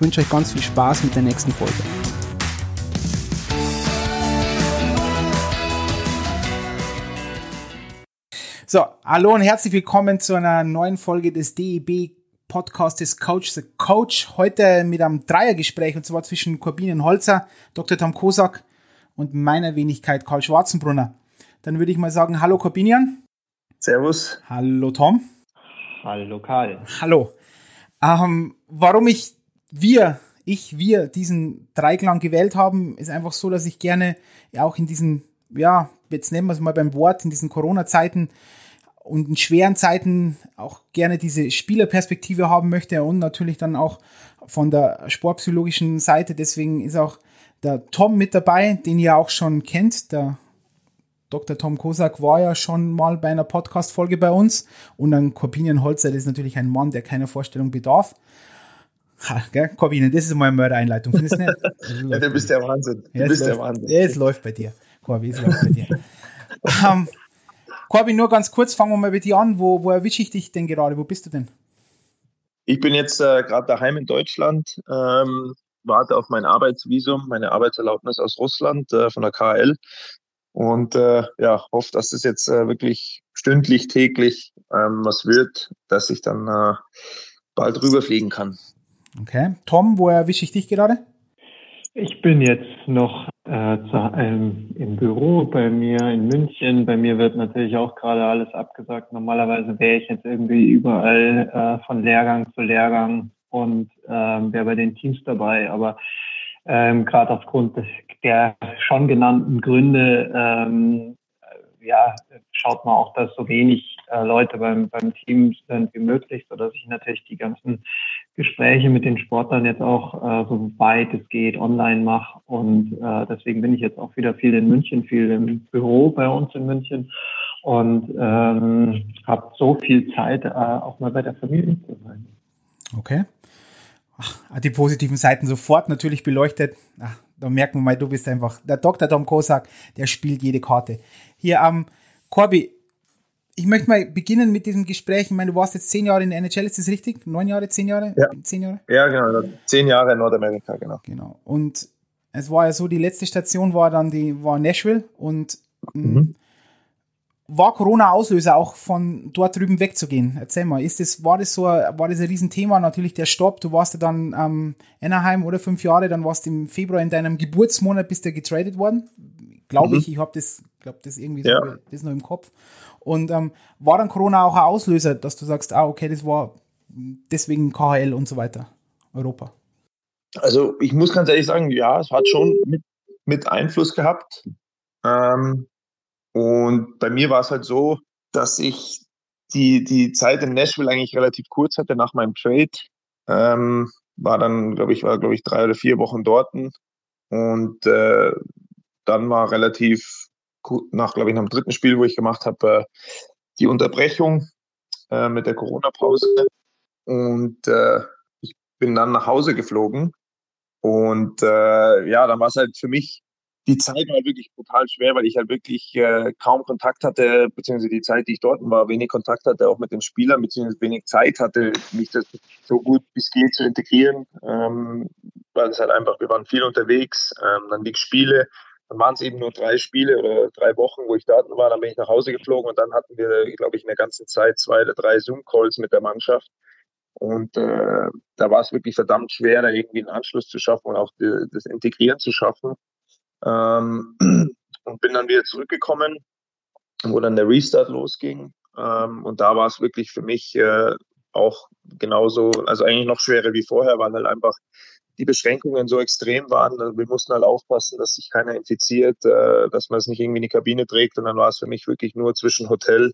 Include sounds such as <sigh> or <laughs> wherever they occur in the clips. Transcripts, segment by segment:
ich wünsche euch ganz viel Spaß mit der nächsten Folge. So, hallo und herzlich willkommen zu einer neuen Folge des DEB Podcastes Coach the Coach. Heute mit einem Dreiergespräch und zwar zwischen Corbinian Holzer, Dr. Tom Kosak und meiner Wenigkeit Karl Schwarzenbrunner. Dann würde ich mal sagen, hallo Corbinian. Servus. Hallo Tom. Hallo Karl. Hallo. Ähm, warum ich wir, ich, wir diesen Dreiklang gewählt haben, ist einfach so, dass ich gerne auch in diesen, ja, jetzt nennen wir es mal beim Wort, in diesen Corona-Zeiten und in schweren Zeiten auch gerne diese Spielerperspektive haben möchte und natürlich dann auch von der sportpsychologischen Seite. Deswegen ist auch der Tom mit dabei, den ihr auch schon kennt. Der Dr. Tom Kosak war ja schon mal bei einer Podcast-Folge bei uns. Und dann Corbinian Holzer, das ist natürlich ein Mann, der keiner Vorstellung bedarf. Ha, gell? Corbinian, das ist mal eine Mördereinleitung, findest du nicht? <laughs> ja, du bist der Wahnsinn. Du ja, bist läuft, der Wahnsinn. Es läuft bei dir. Corby, es läuft bei dir. <laughs> um, Corby, nur ganz kurz, fangen wir mal bei dir an. Wo, wo erwische ich dich denn gerade? Wo bist du denn? Ich bin jetzt äh, gerade daheim in Deutschland, ähm, warte auf mein Arbeitsvisum, meine Arbeitserlaubnis aus Russland äh, von der KL und äh, ja, hoffe, dass das jetzt äh, wirklich stündlich, täglich ähm, was wird, dass ich dann äh, bald rüberfliegen kann. Okay. Tom, wo erwische ich dich gerade? Ich bin jetzt noch äh, zu, ähm, im Büro bei mir in München. Bei mir wird natürlich auch gerade alles abgesagt. Normalerweise wäre ich jetzt irgendwie überall äh, von Lehrgang zu Lehrgang und ähm, wäre bei den Teams dabei. Aber ähm, gerade aufgrund des, der schon genannten Gründe ähm, ja, schaut man auch, dass so wenig äh, Leute beim, beim Team sind wie möglich, sodass ich natürlich die ganzen Gespräche mit den Sportlern jetzt auch äh, so weit es geht online mache. Und äh, deswegen bin ich jetzt auch wieder viel in München, viel im Büro bei uns in München und ähm, habe so viel Zeit, äh, auch mal bei der Familie zu sein. Okay. Ach, die positiven Seiten sofort natürlich beleuchtet. Ach, da merken wir mal, du bist einfach der Dr. Tom Kosak, der spielt jede Karte. Hier am ähm, Corby, ich möchte mal beginnen mit diesem Gespräch. Ich meine, du warst jetzt zehn Jahre in der NHL, ist das richtig? Neun Jahre, zehn Jahre? Ja, zehn Jahre? Ja, genau. Zehn Jahre in Nordamerika, genau. Genau. Und es war ja so, die letzte Station war dann die war Nashville und mm, mhm. war Corona Auslöser auch von dort drüben wegzugehen? Erzähl mal, ist das, war das so, war das ein Riesenthema? Natürlich der Stopp. Du warst ja dann ähm, Anaheim oder fünf Jahre, dann warst du im Februar in deinem Geburtsmonat bist du getradet worden. Glaube mhm. ich, ich habe das, glaube das irgendwie so, ja. das noch im Kopf. Und ähm, war dann Corona auch ein Auslöser, dass du sagst, ah, okay, das war deswegen KHL und so weiter, Europa? Also ich muss ganz ehrlich sagen, ja, es hat schon mit, mit Einfluss gehabt. Ähm, und bei mir war es halt so, dass ich die, die Zeit in Nashville eigentlich relativ kurz hatte nach meinem Trade. Ähm, war dann, glaube ich, war, glaube ich, drei oder vier Wochen dort. Und äh, dann war relativ nach, glaube ich, nach dem dritten Spiel, wo ich gemacht habe, äh, die Unterbrechung äh, mit der Corona-Pause. Und äh, ich bin dann nach Hause geflogen. Und ja, dann war es halt für mich, die Zeit war wirklich brutal schwer, weil ich halt wirklich äh, kaum Kontakt hatte, beziehungsweise die Zeit, die ich dort war, wenig Kontakt hatte, auch mit den Spielern, beziehungsweise wenig Zeit hatte, mich das so gut es geht zu integrieren, ähm, weil es halt einfach, wir waren viel unterwegs, ähm, dann die Spiele, dann waren es eben nur drei Spiele oder drei Wochen, wo ich da war. Dann bin ich nach Hause geflogen und dann hatten wir, glaube ich, in der ganzen Zeit zwei oder drei Zoom-Calls mit der Mannschaft. Und äh, da war es wirklich verdammt schwer, da irgendwie einen Anschluss zu schaffen und auch die, das Integrieren zu schaffen. Ähm, und bin dann wieder zurückgekommen, wo dann der Restart losging. Ähm, und da war es wirklich für mich äh, auch genauso, also eigentlich noch schwerer wie vorher, weil halt einfach die Beschränkungen so extrem waren. Also wir mussten halt aufpassen, dass sich keiner infiziert, äh, dass man es nicht irgendwie in die Kabine trägt. Und dann war es für mich wirklich nur zwischen Hotel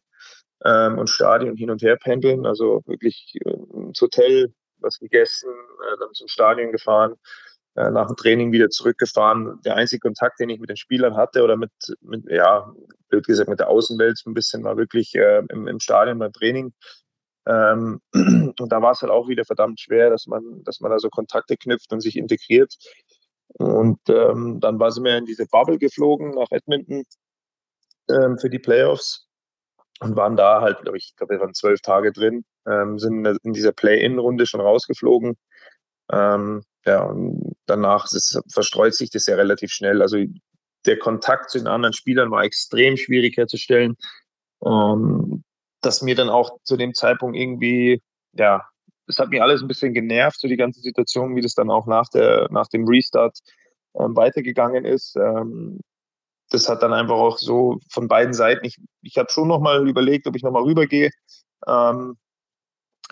ähm, und Stadion hin und her pendeln. Also wirklich äh, ins Hotel, was gegessen, äh, dann zum Stadion gefahren, äh, nach dem Training wieder zurückgefahren. Der einzige Kontakt, den ich mit den Spielern hatte oder mit, mit ja, blöd gesagt, mit der Außenwelt so ein bisschen war wirklich äh, im, im Stadion beim Training. Ähm, <clears throat> und da war es halt auch wieder verdammt schwer, dass man, dass man da so Kontakte knüpft und sich integriert. Und ähm, dann war sie mir in diese Bubble geflogen nach Edmonton ähm, für die Playoffs und waren da halt, glaube ich, glaube, wir waren zwölf Tage drin, ähm, sind in dieser Play-In-Runde schon rausgeflogen. Ähm, ja, und danach es, verstreut sich das ja relativ schnell. Also der Kontakt zu den anderen Spielern war extrem schwierig herzustellen. Ähm, dass mir dann auch zu dem Zeitpunkt irgendwie, ja, es hat mich alles ein bisschen genervt, so die ganze Situation, wie das dann auch nach, der, nach dem Restart ähm, weitergegangen ist. Ähm, das hat dann einfach auch so von beiden Seiten, ich, ich habe schon nochmal überlegt, ob ich nochmal rübergehe. Ähm,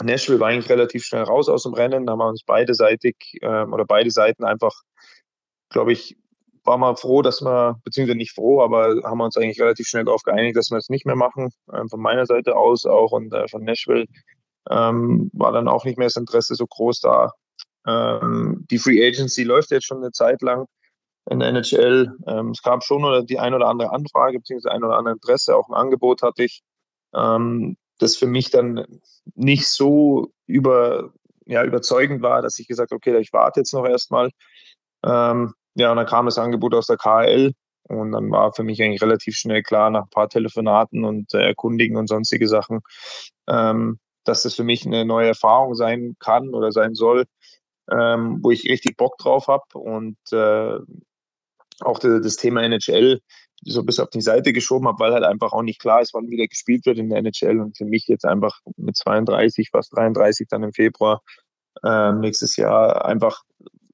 Nashville war eigentlich relativ schnell raus aus dem Rennen, da haben wir uns beideseitig ähm, oder beide Seiten einfach, glaube ich, war mal froh, dass wir, beziehungsweise nicht froh, aber haben wir uns eigentlich relativ schnell darauf geeinigt, dass wir es nicht mehr machen. Ähm, von meiner Seite aus auch und äh, von Nashville ähm, war dann auch nicht mehr das Interesse so groß da. Ähm, die Free Agency läuft jetzt schon eine Zeit lang in der NHL. Ähm, es gab schon die ein oder andere Anfrage, beziehungsweise ein oder andere Interesse, auch ein Angebot hatte ich, ähm, das für mich dann nicht so über, ja, überzeugend war, dass ich gesagt habe, okay, ich warte jetzt noch erstmal. Ähm, ja, und dann kam das Angebot aus der KL und dann war für mich eigentlich relativ schnell klar, nach ein paar Telefonaten und äh, Erkundigen und sonstige Sachen, ähm, dass das für mich eine neue Erfahrung sein kann oder sein soll, ähm, wo ich richtig Bock drauf habe und äh, auch das Thema NHL so bis auf die Seite geschoben habe, weil halt einfach auch nicht klar ist, wann wieder gespielt wird in der NHL und für mich jetzt einfach mit 32, fast 33 dann im Februar äh, nächstes Jahr einfach,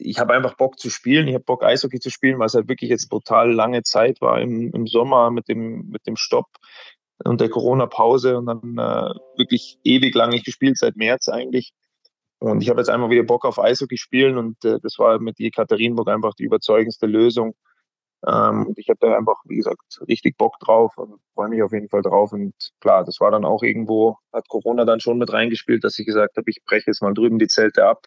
ich habe einfach Bock zu spielen, ich habe Bock Eishockey zu spielen, weil es halt wirklich jetzt brutal lange Zeit war im, im Sommer mit dem, mit dem Stopp und der Corona-Pause und dann äh, wirklich ewig lang nicht gespielt, seit März eigentlich. Und ich habe jetzt einmal wieder Bock auf Eishockey spielen und äh, das war mit Ekaterinburg einfach die überzeugendste Lösung. Ähm, ich habe da einfach, wie gesagt, richtig Bock drauf und freue mich auf jeden Fall drauf. Und klar, das war dann auch irgendwo, hat Corona dann schon mit reingespielt, dass ich gesagt habe, ich breche jetzt mal drüben die Zelte ab,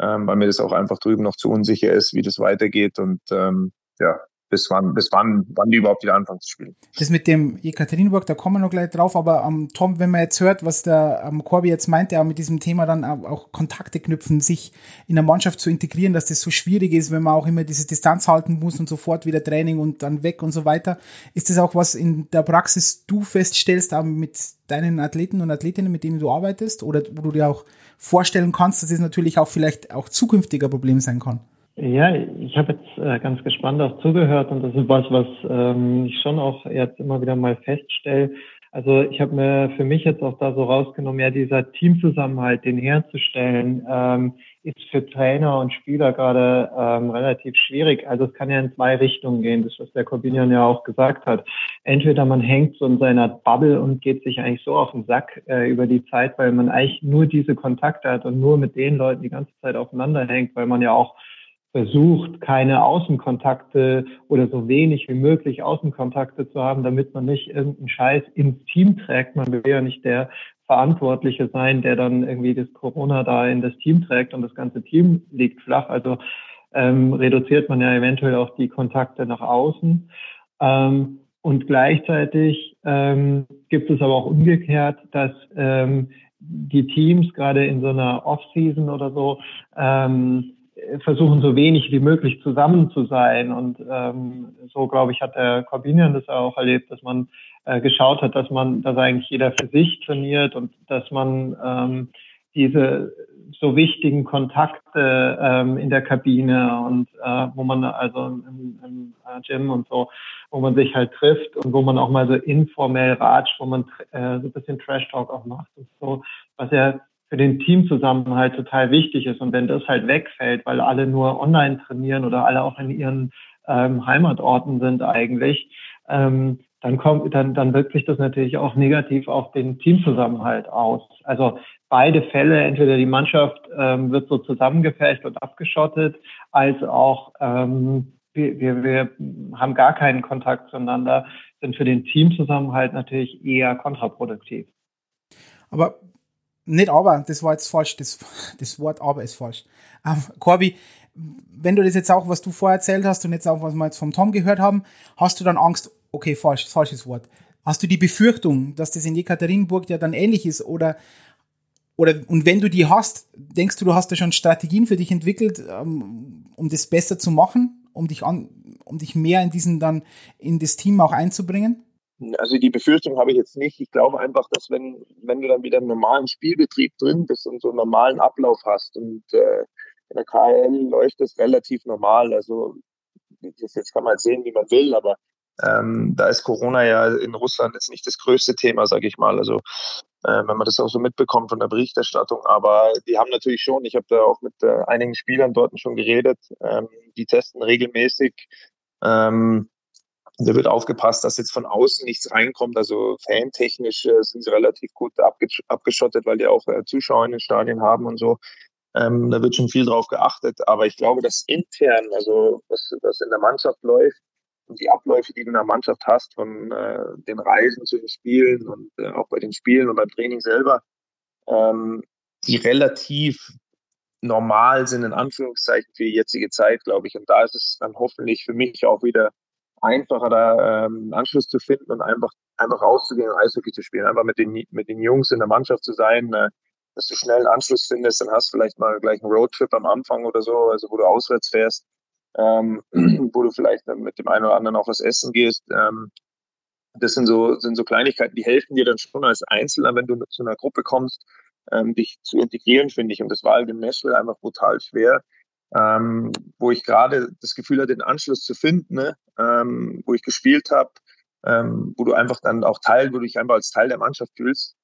ähm, weil mir das auch einfach drüben noch zu unsicher ist, wie das weitergeht. Und ähm, ja, bis wann, bis wann, wann die überhaupt wieder anfangen zu spielen. Das mit dem Jekaterinburg, da kommen wir noch gleich drauf, aber ähm, Tom, wenn man jetzt hört, was der ähm, Corby jetzt meint, ja mit diesem Thema dann auch Kontakte knüpfen, sich in der Mannschaft zu integrieren, dass das so schwierig ist, wenn man auch immer diese Distanz halten muss und sofort wieder Training und dann weg und so weiter. Ist das auch was in der Praxis du feststellst, auch mit deinen Athleten und Athletinnen, mit denen du arbeitest, oder wo du dir auch vorstellen kannst, dass es das natürlich auch vielleicht auch zukünftiger Problem sein kann? Ja, ich habe jetzt äh, ganz gespannt auch zugehört und das ist was, was ähm, ich schon auch jetzt immer wieder mal feststelle. Also ich habe mir für mich jetzt auch da so rausgenommen, ja, dieser Teamzusammenhalt, den herzustellen, ähm, ist für Trainer und Spieler gerade ähm, relativ schwierig. Also es kann ja in zwei Richtungen gehen, das was der Corbinian ja auch gesagt hat. Entweder man hängt so in seiner Bubble und geht sich eigentlich so auf den Sack äh, über die Zeit, weil man eigentlich nur diese Kontakte hat und nur mit den Leuten die ganze Zeit aufeinander hängt, weil man ja auch versucht, keine Außenkontakte oder so wenig wie möglich Außenkontakte zu haben, damit man nicht irgendeinen Scheiß ins Team trägt. Man will ja nicht der Verantwortliche sein, der dann irgendwie das Corona da in das Team trägt und das ganze Team liegt flach. Also ähm, reduziert man ja eventuell auch die Kontakte nach außen. Ähm, und gleichzeitig ähm, gibt es aber auch umgekehrt, dass ähm, die Teams gerade in so einer Off-Season oder so ähm, versuchen, so wenig wie möglich zusammen zu sein. Und ähm, so, glaube ich, hat der Corbinian das auch erlebt, dass man äh, geschaut hat, dass man, dass eigentlich jeder für sich trainiert und dass man ähm, diese so wichtigen Kontakte ähm, in der Kabine und äh, wo man also im, im Gym und so, wo man sich halt trifft und wo man auch mal so informell ratscht, wo man äh, so ein bisschen Trash Talk auch macht und so, was ja für den Teamzusammenhalt total wichtig ist. Und wenn das halt wegfällt, weil alle nur online trainieren oder alle auch in ihren ähm, Heimatorten sind eigentlich, ähm, dann kommt, dann, dann wirkt sich das natürlich auch negativ auf den Teamzusammenhalt aus. Also beide Fälle, entweder die Mannschaft ähm, wird so zusammengefecht und abgeschottet, als auch ähm, wir, wir, wir haben gar keinen Kontakt zueinander, sind für den Teamzusammenhalt natürlich eher kontraproduktiv. Aber nicht aber, das war jetzt falsch, das, das Wort aber ist falsch. Ähm, Corby, wenn du das jetzt auch, was du vorher erzählt hast und jetzt auch, was wir jetzt vom Tom gehört haben, hast du dann Angst, okay, falsch, falsches Wort. Hast du die Befürchtung, dass das in Jekaterinburg ja dann ähnlich ist oder oder und wenn du die hast, denkst du, du hast da schon Strategien für dich entwickelt, ähm, um das besser zu machen, um dich an, um dich mehr in diesen dann in das Team auch einzubringen? Also die Befürchtung habe ich jetzt nicht. Ich glaube einfach, dass wenn, wenn du dann wieder im normalen Spielbetrieb drin bist und so einen normalen Ablauf hast und äh, in der KL läuft das relativ normal. Also das jetzt kann man sehen, wie man will, aber ähm, da ist Corona ja in Russland jetzt nicht das größte Thema, sage ich mal. Also äh, wenn man das auch so mitbekommt von der Berichterstattung. Aber die haben natürlich schon, ich habe da auch mit äh, einigen Spielern dort schon geredet, ähm, die testen regelmäßig. Ähm, da wird aufgepasst, dass jetzt von außen nichts reinkommt. Also fantechnisch äh, sind sie relativ gut abgesch abgeschottet, weil die auch äh, Zuschauer in den Stadien haben und so. Ähm, da wird schon viel drauf geachtet. Aber ich glaube, dass intern, also was, was in der Mannschaft läuft und die Abläufe, die du in der Mannschaft hast, von äh, den Reisen zu den Spielen und äh, auch bei den Spielen und beim Training selber, ähm, die relativ normal sind, in Anführungszeichen, für die jetzige Zeit, glaube ich. Und da ist es dann hoffentlich für mich auch wieder einfacher, da ähm, Anschluss zu finden und einfach, einfach rauszugehen und Eishockey zu spielen, einfach mit den, mit den Jungs in der Mannschaft zu sein, äh, dass du schnell einen Anschluss findest, dann hast du vielleicht mal gleich einen Roadtrip am Anfang oder so, also wo du auswärts fährst, ähm, <clears throat> wo du vielleicht mit dem einen oder anderen auch was essen gehst. Ähm, das sind so, sind so Kleinigkeiten, die helfen dir dann schon als Einzelner, wenn du zu einer Gruppe kommst, ähm, dich zu integrieren, finde ich. Und das war halt in Nashville einfach brutal schwer ähm, wo ich gerade das Gefühl hatte, den Anschluss zu finden, ne? ähm, wo ich gespielt habe, ähm, wo du einfach dann auch Teil, wo du dich einfach als Teil der Mannschaft fühlst,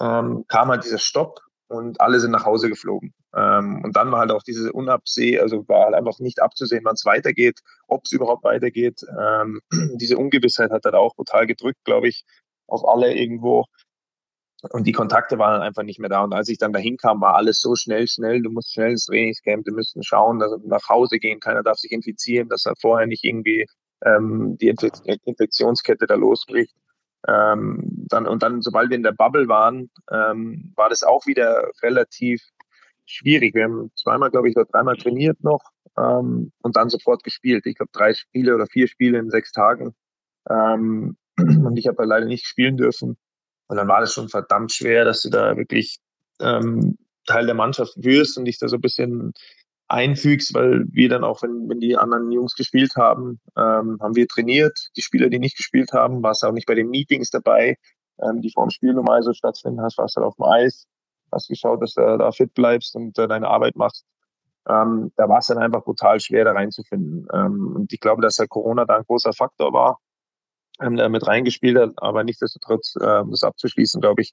ähm, kam halt dieser Stopp und alle sind nach Hause geflogen. Ähm, und dann war halt auch diese Unabseh, also war halt einfach nicht abzusehen, wann es weitergeht, ob es überhaupt weitergeht. Ähm, <clears throat> diese Ungewissheit hat halt auch brutal gedrückt, glaube ich, auf alle irgendwo. Und die Kontakte waren einfach nicht mehr da. Und als ich dann dahin kam, war alles so schnell, schnell. Du musst schnell ins Trainingscamp, du müssten schauen, dass nach Hause gehen, keiner darf sich infizieren, dass er vorher nicht irgendwie ähm, die Infektionskette da losbricht. Ähm, dann, und dann, sobald wir in der Bubble waren, ähm, war das auch wieder relativ schwierig. Wir haben zweimal, glaube ich, oder dreimal trainiert noch ähm, und dann sofort gespielt. Ich glaube, drei Spiele oder vier Spiele in sechs Tagen. Ähm, <clears throat> und ich habe leider nicht spielen dürfen. Und dann war das schon verdammt schwer, dass du da wirklich ähm, Teil der Mannschaft wirst und dich da so ein bisschen einfügst, weil wir dann auch, wenn, wenn die anderen Jungs gespielt haben, ähm, haben wir trainiert. Die Spieler, die nicht gespielt haben, warst auch nicht bei den Meetings dabei, ähm, die vor dem Spiel normal so stattfinden hast, warst dann auf dem Eis, hast geschaut, dass du da fit bleibst und äh, deine Arbeit machst. Ähm, da war es dann einfach brutal schwer, da reinzufinden. Ähm, und ich glaube, dass der Corona da ein großer Faktor war ähm, mit reingespielt hat, aber nichtsdestotrotz äh, das abzuschließen, glaube ich.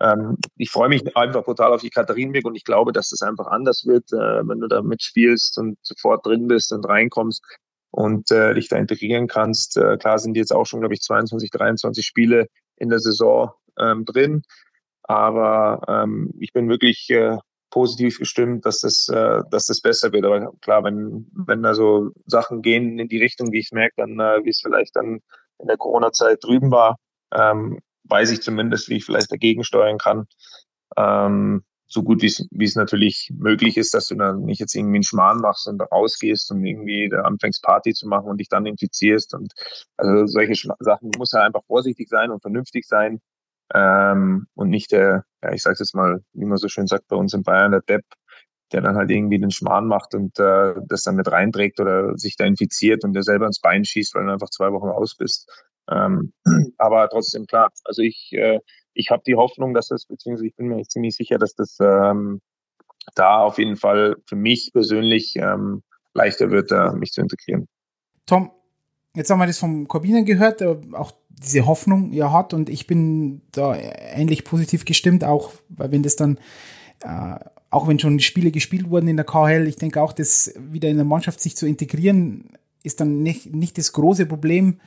Ähm, ich freue mich einfach total auf die Katharinenweg und ich glaube, dass das einfach anders wird, äh, wenn du da mitspielst und sofort drin bist und reinkommst und äh, dich da integrieren kannst. Äh, klar sind jetzt auch schon, glaube ich, 22, 23 Spiele in der Saison ähm, drin, aber ähm, ich bin wirklich äh, positiv gestimmt, dass das, äh, dass das besser wird. Aber klar, wenn, wenn da so Sachen gehen in die Richtung, wie ich merke, dann äh, wie es vielleicht dann in der Corona-Zeit drüben war, ähm, weiß ich zumindest, wie ich vielleicht dagegen steuern kann. Ähm, so gut wie es natürlich möglich ist, dass du dann nicht jetzt irgendwie einen Schmarrn machst und rausgehst und irgendwie da anfängst Party zu machen und dich dann infizierst und also solche Sachen muss ja einfach vorsichtig sein und vernünftig sein ähm, und nicht der, ja ich sage jetzt mal, wie man so schön sagt bei uns in Bayern, der Depp, der dann halt irgendwie den Schmarrn macht und äh, das dann mit reinträgt oder sich da infiziert und der selber ins Bein schießt, weil du einfach zwei Wochen raus bist. Ähm, <clears throat> aber trotzdem klar, also ich, äh, ich habe die Hoffnung, dass das, beziehungsweise ich bin mir ziemlich sicher, dass das ähm, da auf jeden Fall für mich persönlich ähm, leichter wird, äh, mich zu integrieren. Tom, jetzt haben wir das vom Corbinen gehört, der auch diese Hoffnung ja hat und ich bin da ähnlich positiv gestimmt, auch weil wenn das dann äh, auch wenn schon Spiele gespielt wurden in der KHL, ich denke auch, dass wieder in der Mannschaft sich zu integrieren, ist dann nicht, nicht das große Problem,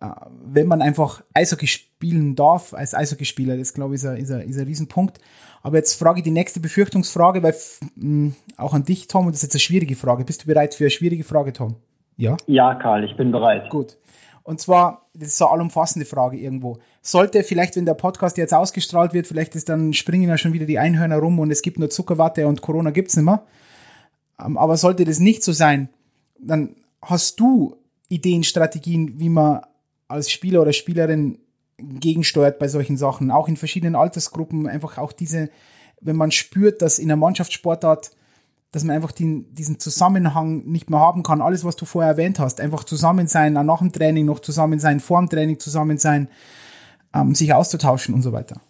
äh, wenn man einfach Eishockey spielen darf als Eishockeyspieler. Das, glaube ich, ist ein, ist, ein, ist ein Riesenpunkt. Aber jetzt frage ich die nächste Befürchtungsfrage, weil mh, auch an dich, Tom, und das ist jetzt eine schwierige Frage. Bist du bereit für eine schwierige Frage, Tom? Ja? Ja, Karl, ich bin bereit. Gut. Und zwar, das ist so eine allumfassende Frage irgendwo. Sollte vielleicht, wenn der Podcast jetzt ausgestrahlt wird, vielleicht ist dann springen ja schon wieder die Einhörner rum und es gibt nur Zuckerwatte und Corona gibt's nicht mehr. Ähm, aber sollte das nicht so sein, dann hast du Ideen, Strategien, wie man als Spieler oder Spielerin gegensteuert bei solchen Sachen, auch in verschiedenen Altersgruppen, einfach auch diese, wenn man spürt, dass in einer Mannschaftssportart dass man einfach den, diesen Zusammenhang nicht mehr haben kann. Alles, was du vorher erwähnt hast, einfach zusammen sein, nach dem Training noch zusammen sein, vor dem Training zusammen sein, ähm, sich auszutauschen und so weiter.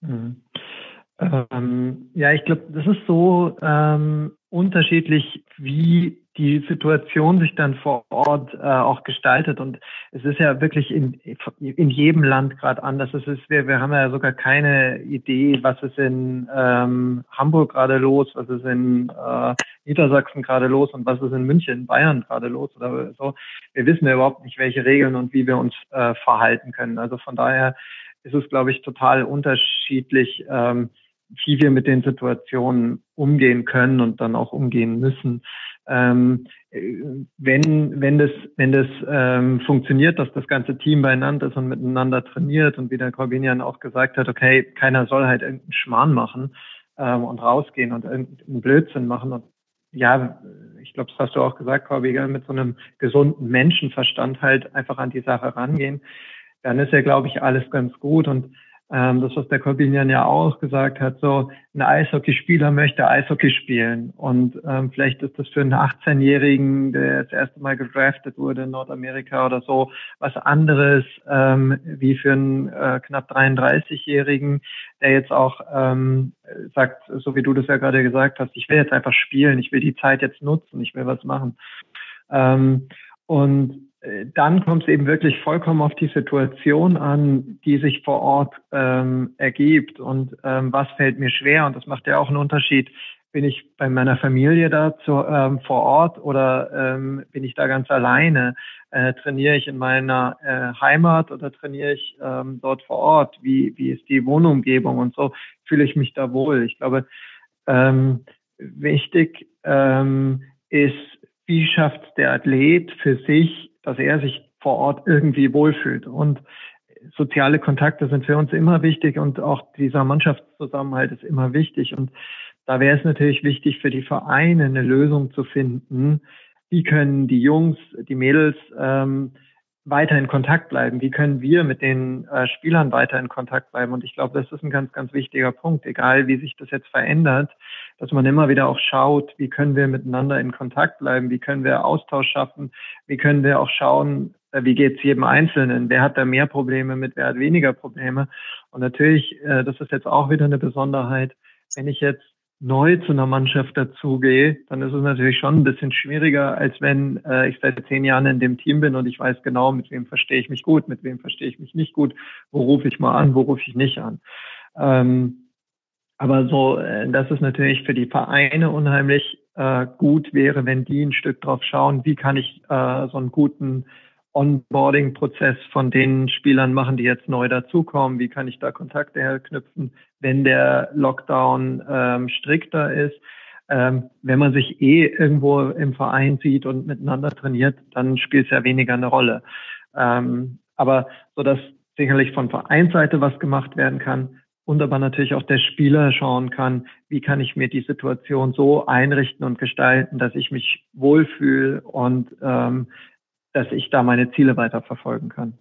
Mhm. Ähm, ja, ich glaube, das ist so ähm, unterschiedlich, wie die Situation sich dann vor Ort äh, auch gestaltet. Und es ist ja wirklich in, in jedem Land gerade anders. Es ist, wir, wir haben ja sogar keine Idee, was ist in ähm, Hamburg gerade los, was ist in äh, Niedersachsen gerade los und was ist in München, Bayern gerade los oder so. Wir wissen ja überhaupt nicht, welche Regeln und wie wir uns äh, verhalten können. Also von daher ist es, glaube ich, total unterschiedlich, ähm, wie wir mit den Situationen umgehen können und dann auch umgehen müssen. Ähm, wenn, wenn das, wenn das ähm, funktioniert, dass das ganze Team beieinander ist und miteinander trainiert und wie der Corbinian auch gesagt hat, okay, keiner soll halt irgendeinen Schmarrn machen ähm, und rausgehen und irgendeinen Blödsinn machen und ja, ich glaube, das hast du auch gesagt, Corby, mit so einem gesunden Menschenverstand halt einfach an die Sache rangehen, dann ist ja, glaube ich, alles ganz gut und das, was der Corbinian ja auch gesagt hat, so ein Eishockeyspieler möchte Eishockey spielen. Und ähm, vielleicht ist das für einen 18-Jährigen, der das erste Mal gedraftet wurde in Nordamerika oder so, was anderes ähm, wie für einen äh, knapp 33-Jährigen, der jetzt auch ähm, sagt, so wie du das ja gerade gesagt hast, ich will jetzt einfach spielen, ich will die Zeit jetzt nutzen, ich will was machen. Ähm, und dann kommt es eben wirklich vollkommen auf die Situation an, die sich vor Ort ähm, ergibt und ähm, was fällt mir schwer. Und das macht ja auch einen Unterschied. Bin ich bei meiner Familie da zu, ähm, vor Ort oder ähm, bin ich da ganz alleine? Äh, trainiere ich in meiner äh, Heimat oder trainiere ich ähm, dort vor Ort? Wie, wie ist die Wohnumgebung und so? Fühle ich mich da wohl? Ich glaube, ähm, wichtig ähm, ist, wie schafft der Athlet für sich dass er sich vor Ort irgendwie wohlfühlt. Und soziale Kontakte sind für uns immer wichtig und auch dieser Mannschaftszusammenhalt ist immer wichtig. Und da wäre es natürlich wichtig für die Vereine eine Lösung zu finden. Wie können die Jungs, die Mädels ähm, weiter in Kontakt bleiben? Wie können wir mit den äh, Spielern weiter in Kontakt bleiben? Und ich glaube, das ist ein ganz, ganz wichtiger Punkt, egal wie sich das jetzt verändert, dass man immer wieder auch schaut, wie können wir miteinander in Kontakt bleiben? Wie können wir Austausch schaffen? Wie können wir auch schauen, äh, wie geht es jedem Einzelnen? Wer hat da mehr Probleme mit, wer hat weniger Probleme? Und natürlich, äh, das ist jetzt auch wieder eine Besonderheit, wenn ich jetzt neu zu einer Mannschaft dazugehe, dann ist es natürlich schon ein bisschen schwieriger, als wenn äh, ich seit zehn Jahren in dem Team bin und ich weiß genau, mit wem verstehe ich mich gut, mit wem verstehe ich mich nicht gut, wo rufe ich mal an, wo rufe ich nicht an. Ähm, aber so, äh, das ist natürlich für die Vereine unheimlich äh, gut wäre, wenn die ein Stück drauf schauen, wie kann ich äh, so einen guten Onboarding-Prozess von den Spielern machen, die jetzt neu dazukommen? Wie kann ich da Kontakte herknüpfen, wenn der Lockdown ähm, strikter ist? Ähm, wenn man sich eh irgendwo im Verein sieht und miteinander trainiert, dann spielt es ja weniger eine Rolle. Ähm, aber so dass sicherlich von Vereinsseite was gemacht werden kann und aber natürlich auch der Spieler schauen kann, wie kann ich mir die Situation so einrichten und gestalten, dass ich mich wohlfühle und ähm, dass ich da meine Ziele weiter verfolgen kann.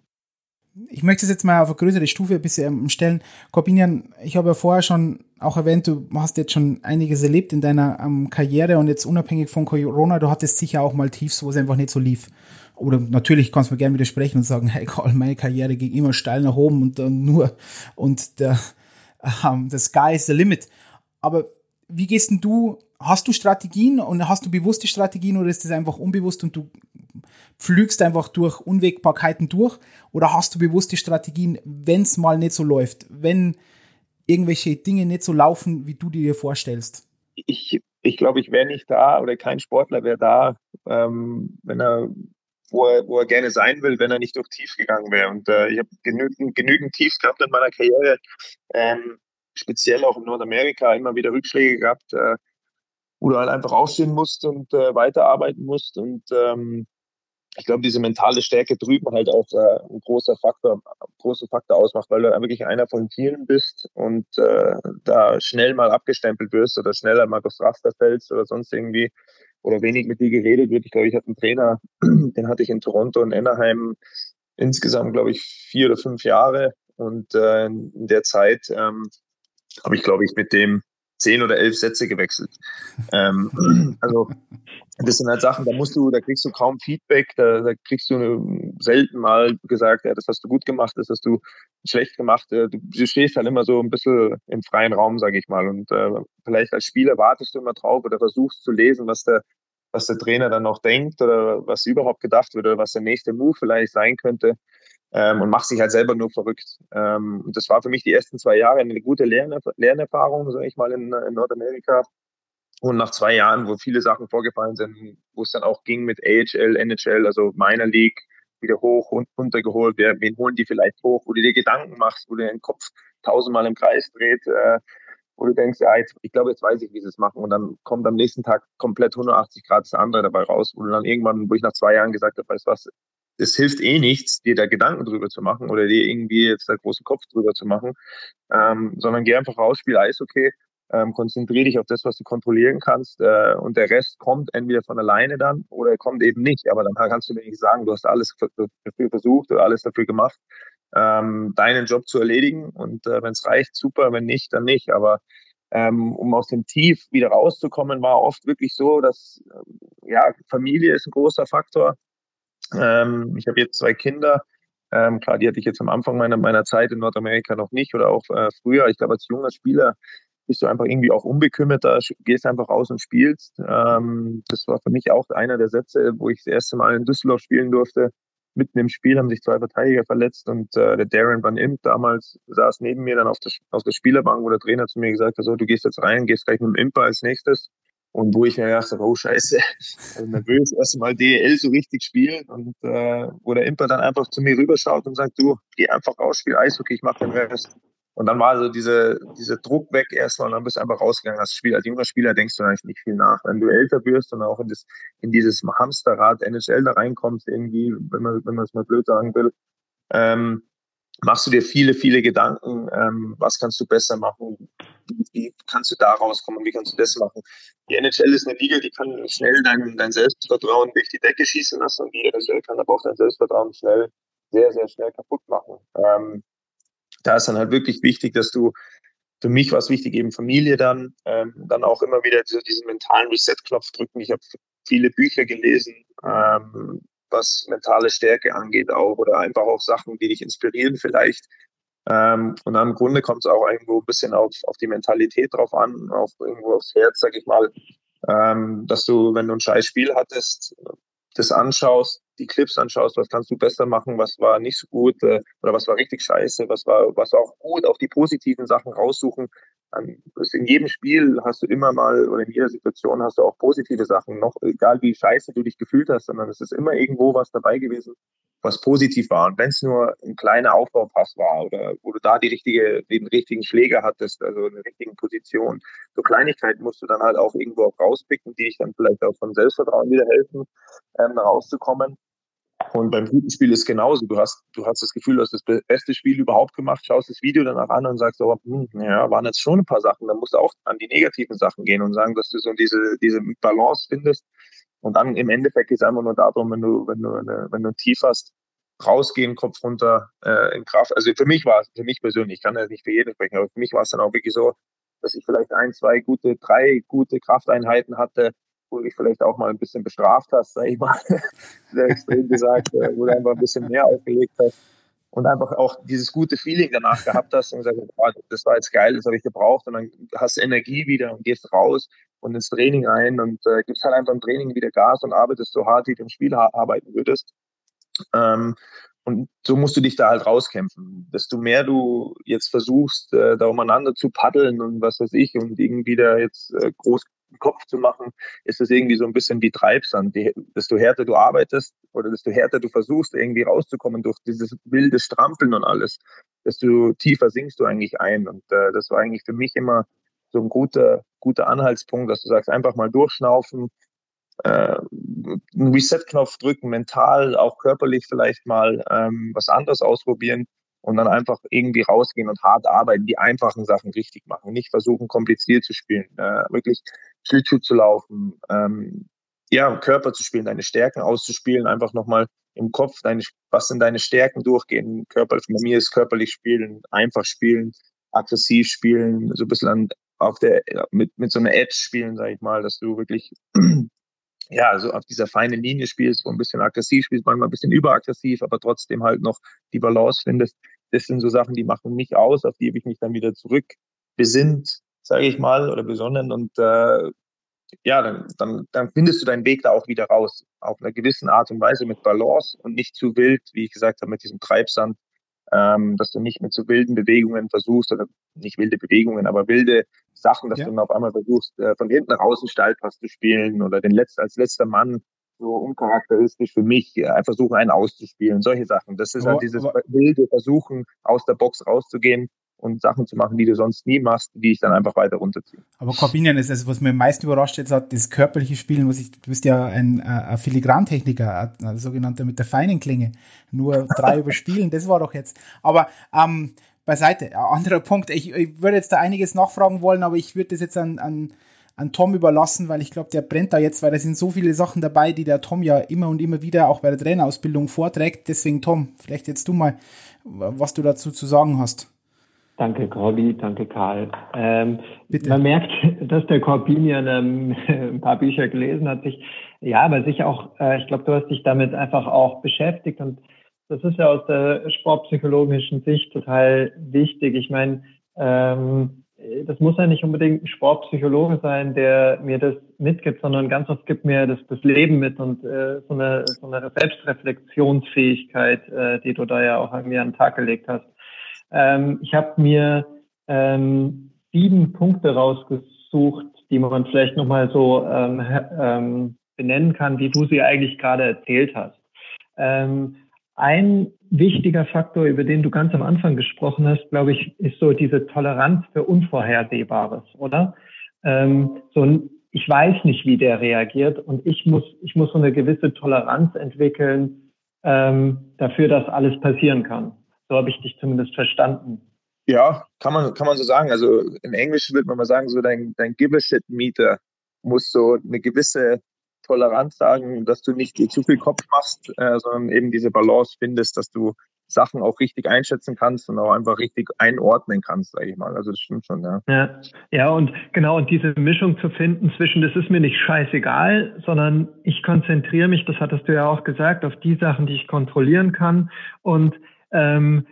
Ich möchte es jetzt mal auf eine größere Stufe ein bisschen stellen. Corbinian, ich habe ja vorher schon auch erwähnt, du hast jetzt schon einiges erlebt in deiner um, Karriere und jetzt unabhängig von Corona, du hattest sicher auch mal Tiefs, wo es einfach nicht so lief. Oder natürlich kannst du mir gerne widersprechen und sagen, <laughs> hey Karl, meine Karriere ging immer steil nach oben und dann nur und der, um, <laughs> the sky is the limit. Aber wie gehst denn du, hast du Strategien und hast du bewusste Strategien oder ist das einfach unbewusst und du pflügst einfach durch Unwägbarkeiten durch oder hast du bewusste Strategien, wenn es mal nicht so läuft, wenn irgendwelche Dinge nicht so laufen, wie du dir vorstellst? Ich, ich glaube, ich wäre nicht da oder kein Sportler wäre da, ähm, wenn er wo er, wo er gerne sein will, wenn er nicht durch tief gegangen wäre. Und äh, ich habe genügend, genügend Tiefs gehabt in meiner Karriere, ähm, speziell auch in Nordamerika, immer wieder Rückschläge gehabt, äh, wo du halt einfach aufstehen musst und äh, weiterarbeiten musst. Und ähm, ich glaube, diese mentale Stärke drüben halt auch äh, ein großer Faktor, großen Faktor ausmacht, weil du wirklich einer von vielen bist und äh, da schnell mal abgestempelt wirst oder schneller mal aufs Raster fällst oder sonst irgendwie oder wenig mit dir geredet wird. Ich glaube, ich hatte einen Trainer, <clears throat> den hatte ich in Toronto und Anaheim insgesamt, glaube ich, vier oder fünf Jahre und äh, in der Zeit ähm, habe ich, glaube ich, mit dem zehn oder elf Sätze gewechselt. Ähm, <clears throat> also das sind halt Sachen, da musst du, da kriegst du kaum Feedback, da, da kriegst du selten mal gesagt, ja, das hast du gut gemacht, das hast du schlecht gemacht. Äh, du, du stehst halt immer so ein bisschen im freien Raum, sage ich mal. Und äh, vielleicht als Spieler wartest du immer drauf oder versuchst zu lesen, was der, was der Trainer dann noch denkt oder was überhaupt gedacht wird oder was der nächste Move vielleicht sein könnte ähm, und macht sich halt selber nur verrückt. Ähm, und das war für mich die ersten zwei Jahre eine gute Lern Lernerfahrung, sage ich mal, in, in Nordamerika. Und nach zwei Jahren, wo viele Sachen vorgefallen sind, wo es dann auch ging mit AHL, NHL, also Minor League, wieder hoch und runtergeholt, wer, wen holen die vielleicht hoch, wo du dir Gedanken machst, wo du den Kopf tausendmal im Kreis dreht, äh, wo du denkst, ja, jetzt, ich glaube, jetzt weiß ich, wie sie es machen. Und dann kommt am nächsten Tag komplett 180 Grad das andere dabei raus, wo du dann irgendwann, wo ich nach zwei Jahren gesagt habe, weißt du was, es hilft eh nichts, dir da Gedanken drüber zu machen oder dir irgendwie jetzt da großen Kopf drüber zu machen, ähm, sondern geh einfach raus, spiel Eishockey, ähm, konzentriere dich auf das, was du kontrollieren kannst äh, und der Rest kommt entweder von alleine dann oder kommt eben nicht. Aber dann kannst du mir nicht sagen, du hast alles dafür versucht oder alles dafür gemacht, ähm, deinen Job zu erledigen und äh, wenn es reicht, super, wenn nicht, dann nicht. Aber ähm, um aus dem Tief wieder rauszukommen, war oft wirklich so, dass äh, ja Familie ist ein großer Faktor. Ähm, ich habe jetzt zwei Kinder. Ähm, klar, die hatte ich jetzt am Anfang meiner, meiner Zeit in Nordamerika noch nicht oder auch äh, früher. Ich glaube, als junger Spieler bist du einfach irgendwie auch unbekümmerter, gehst einfach raus und spielst. Ähm, das war für mich auch einer der Sätze, wo ich das erste Mal in Düsseldorf spielen durfte. Mitten im Spiel haben sich zwei Verteidiger verletzt und äh, der Darren Van Imp damals saß neben mir dann auf der, auf der Spielerbank, wo der Trainer zu mir gesagt hat, so, du gehst jetzt rein, gehst gleich mit dem Imper als nächstes. Und wo ich mir dachte, oh scheiße, <laughs> also nervös, erst mal DEL so richtig spielen und äh, wo der Imper dann einfach zu mir rüberschaut und sagt, du, geh einfach raus, spiel Eishockey, ich mach den Rest. Und dann war so diese, dieser Druck weg erstmal und dann bist du einfach rausgegangen als Spieler. Als junger Spieler denkst du eigentlich nicht viel nach. Wenn du älter wirst und auch in, das, in dieses Hamsterrad NHL da reinkommst, irgendwie, wenn man, wenn man es mal blöd sagen will, ähm, machst du dir viele, viele Gedanken, ähm, was kannst du besser machen, wie kannst du da rauskommen, wie kannst du das machen. Die NHL ist eine Liga, die kann schnell dein, dein Selbstvertrauen durch die Decke schießen lassen und die NHL kann aber auch dein Selbstvertrauen schnell, sehr, sehr schnell kaputt machen. Ähm, da ist dann halt wirklich wichtig, dass du, für mich war es wichtig, eben Familie dann, ähm, dann auch immer wieder diese, diesen mentalen Reset-Knopf drücken. Ich habe viele Bücher gelesen, ähm, was mentale Stärke angeht auch oder einfach auch Sachen, die dich inspirieren vielleicht. Ähm, und dann im Grunde kommt es auch irgendwo ein bisschen auf, auf die Mentalität drauf an, auch irgendwo aufs Herz, sag ich mal, ähm, dass du, wenn du ein scheiß Spiel hattest, das anschaust, die Clips anschaust, was kannst du besser machen, was war nicht so gut äh, oder was war richtig scheiße, was war, was war auch gut, auch die positiven Sachen raussuchen. In jedem Spiel hast du immer mal oder in jeder Situation hast du auch positive Sachen, noch egal wie scheiße du dich gefühlt hast, sondern es ist immer irgendwo was dabei gewesen, was positiv war. Und wenn es nur ein kleiner Aufbaupass war oder wo du da die richtige, den richtigen Schläger hattest, also eine richtige Position, so Kleinigkeiten musst du dann halt auch irgendwo auch rauspicken, die dich dann vielleicht auch von Selbstvertrauen wieder helfen, ähm, rauszukommen. Und beim guten Spiel ist genauso. Du hast, du hast das Gefühl, du hast das beste Spiel überhaupt gemacht, schaust das Video danach an und sagst, oh, hm, ja, waren jetzt schon ein paar Sachen. Dann musst du auch an die negativen Sachen gehen und sagen, dass du so diese, diese Balance findest. Und dann im Endeffekt geht es einfach nur darum, wenn du, wenn du, eine, wenn du ein Tief hast, rausgehen, Kopf runter äh, in Kraft. Also für mich war es, für mich persönlich, ich kann ja nicht für jeden sprechen, aber für mich war es dann auch wirklich so, dass ich vielleicht ein, zwei gute, drei gute Krafteinheiten hatte, wo ich vielleicht auch mal ein bisschen bestraft hast, sag ich mal, <laughs> sehr extrem gesagt, äh, wo du einfach ein bisschen mehr aufgelegt hast und einfach auch dieses gute Feeling danach gehabt hast und gesagt, oh, das war jetzt geil, das habe ich gebraucht und dann hast du Energie wieder und gehst raus und ins Training rein und äh, gibst halt einfach im Training wieder Gas und arbeitest so hart, wie du im Spiel arbeiten würdest. Ähm, und so musst du dich da halt rauskämpfen. Desto mehr du jetzt versuchst, äh, da umeinander zu paddeln und was weiß ich und irgendwie da jetzt äh, groß Kopf zu machen, ist das irgendwie so ein bisschen wie Treibsand. Die, desto härter du arbeitest oder desto härter du versuchst, irgendwie rauszukommen durch dieses wilde Strampeln und alles, desto tiefer sinkst du eigentlich ein. Und äh, das war eigentlich für mich immer so ein guter, guter Anhaltspunkt, dass du sagst, einfach mal durchschnaufen, äh, einen Reset-Knopf drücken, mental, auch körperlich vielleicht mal ähm, was anderes ausprobieren und dann einfach irgendwie rausgehen und hart arbeiten, die einfachen Sachen richtig machen, nicht versuchen, kompliziert zu spielen, äh, wirklich Schlittschuh zu laufen, ähm, ja, Körper zu spielen, deine Stärken auszuspielen, einfach nochmal im Kopf, deine, was sind deine Stärken durchgehen, körperlich, bei mir ist körperlich spielen, einfach spielen, aggressiv spielen, so ein bisschen an, auf der, mit, mit so einer Edge spielen, sag ich mal, dass du wirklich, ja, so auf dieser feinen Linie spielst, wo ein bisschen aggressiv spielst, manchmal ein bisschen überaggressiv, aber trotzdem halt noch die Balance findest. Das sind so Sachen, die machen mich aus, auf die habe ich mich dann wieder zurück besinnt, sage ich mal, oder besonnen und äh, ja, dann, dann, dann findest du deinen Weg da auch wieder raus. Auf einer gewissen Art und Weise mit Balance und nicht zu wild, wie ich gesagt habe, mit diesem Treibsand, ähm, dass du nicht mit so wilden Bewegungen versuchst, oder nicht wilde Bewegungen, aber wilde Sachen, dass ja. du dann auf einmal versuchst, äh, von hinten raus einen Steilpass zu spielen oder den letzten, als letzter Mann so uncharakteristisch für mich, äh, versuchen einen auszuspielen, solche Sachen. Das ist halt halt dieses wilde Versuchen, aus der Box rauszugehen und Sachen zu machen, die du sonst nie machst, die ich dann einfach weiter runterziehe. Aber Corbinian ist also, was mir am meisten überrascht jetzt hat, das körperliche Spielen, was ich, du bist ja ein, äh, ein Filigrantechniker, ein sogenannter mit der feinen Klinge, nur drei <laughs> überspielen, das war doch jetzt. Aber ähm, beiseite, ein anderer Punkt, ich, ich würde jetzt da einiges nachfragen wollen, aber ich würde das jetzt an, an an Tom überlassen, weil ich glaube, der brennt da jetzt, weil da sind so viele Sachen dabei, die der Tom ja immer und immer wieder auch bei der Trainerausbildung vorträgt. Deswegen, Tom, vielleicht jetzt du mal, was du dazu zu sagen hast. Danke, Corby, danke, Karl. Ähm, man merkt, dass der Corbinian ähm, <laughs> ein paar Bücher gelesen hat, sich, ja, aber sich auch, äh, ich glaube, du hast dich damit einfach auch beschäftigt und das ist ja aus der sportpsychologischen Sicht total wichtig. Ich meine, ähm, das muss ja nicht unbedingt ein Sportpsychologe sein, der mir das mitgibt, sondern ganz oft gibt mir das, das Leben mit und äh, so, eine, so eine Selbstreflexionsfähigkeit, äh, die du da ja auch mir an den Tag gelegt hast. Ähm, ich habe mir ähm, sieben Punkte rausgesucht, die man vielleicht nochmal so ähm, ähm, benennen kann, wie du sie eigentlich gerade erzählt hast. Ähm, ein wichtiger Faktor, über den du ganz am Anfang gesprochen hast, glaube ich, ist so diese Toleranz für Unvorhersehbares, oder? Ähm, so ein, ich weiß nicht, wie der reagiert und ich muss, ich muss so eine gewisse Toleranz entwickeln ähm, dafür, dass alles passieren kann. So habe ich dich zumindest verstanden. Ja, kann man, kann man so sagen. Also im Englischen würde man mal sagen, so dein, dein Give-a-Shit-Meter muss so eine gewisse Toleranz sagen, dass du nicht dir zu viel Kopf machst, äh, sondern eben diese Balance findest, dass du Sachen auch richtig einschätzen kannst und auch einfach richtig einordnen kannst, sage ich mal. Also das stimmt schon, ja. Ja, ja und genau, und diese Mischung zu finden zwischen, das ist mir nicht scheißegal, sondern ich konzentriere mich, das hattest du ja auch gesagt, auf die Sachen, die ich kontrollieren kann und ähm,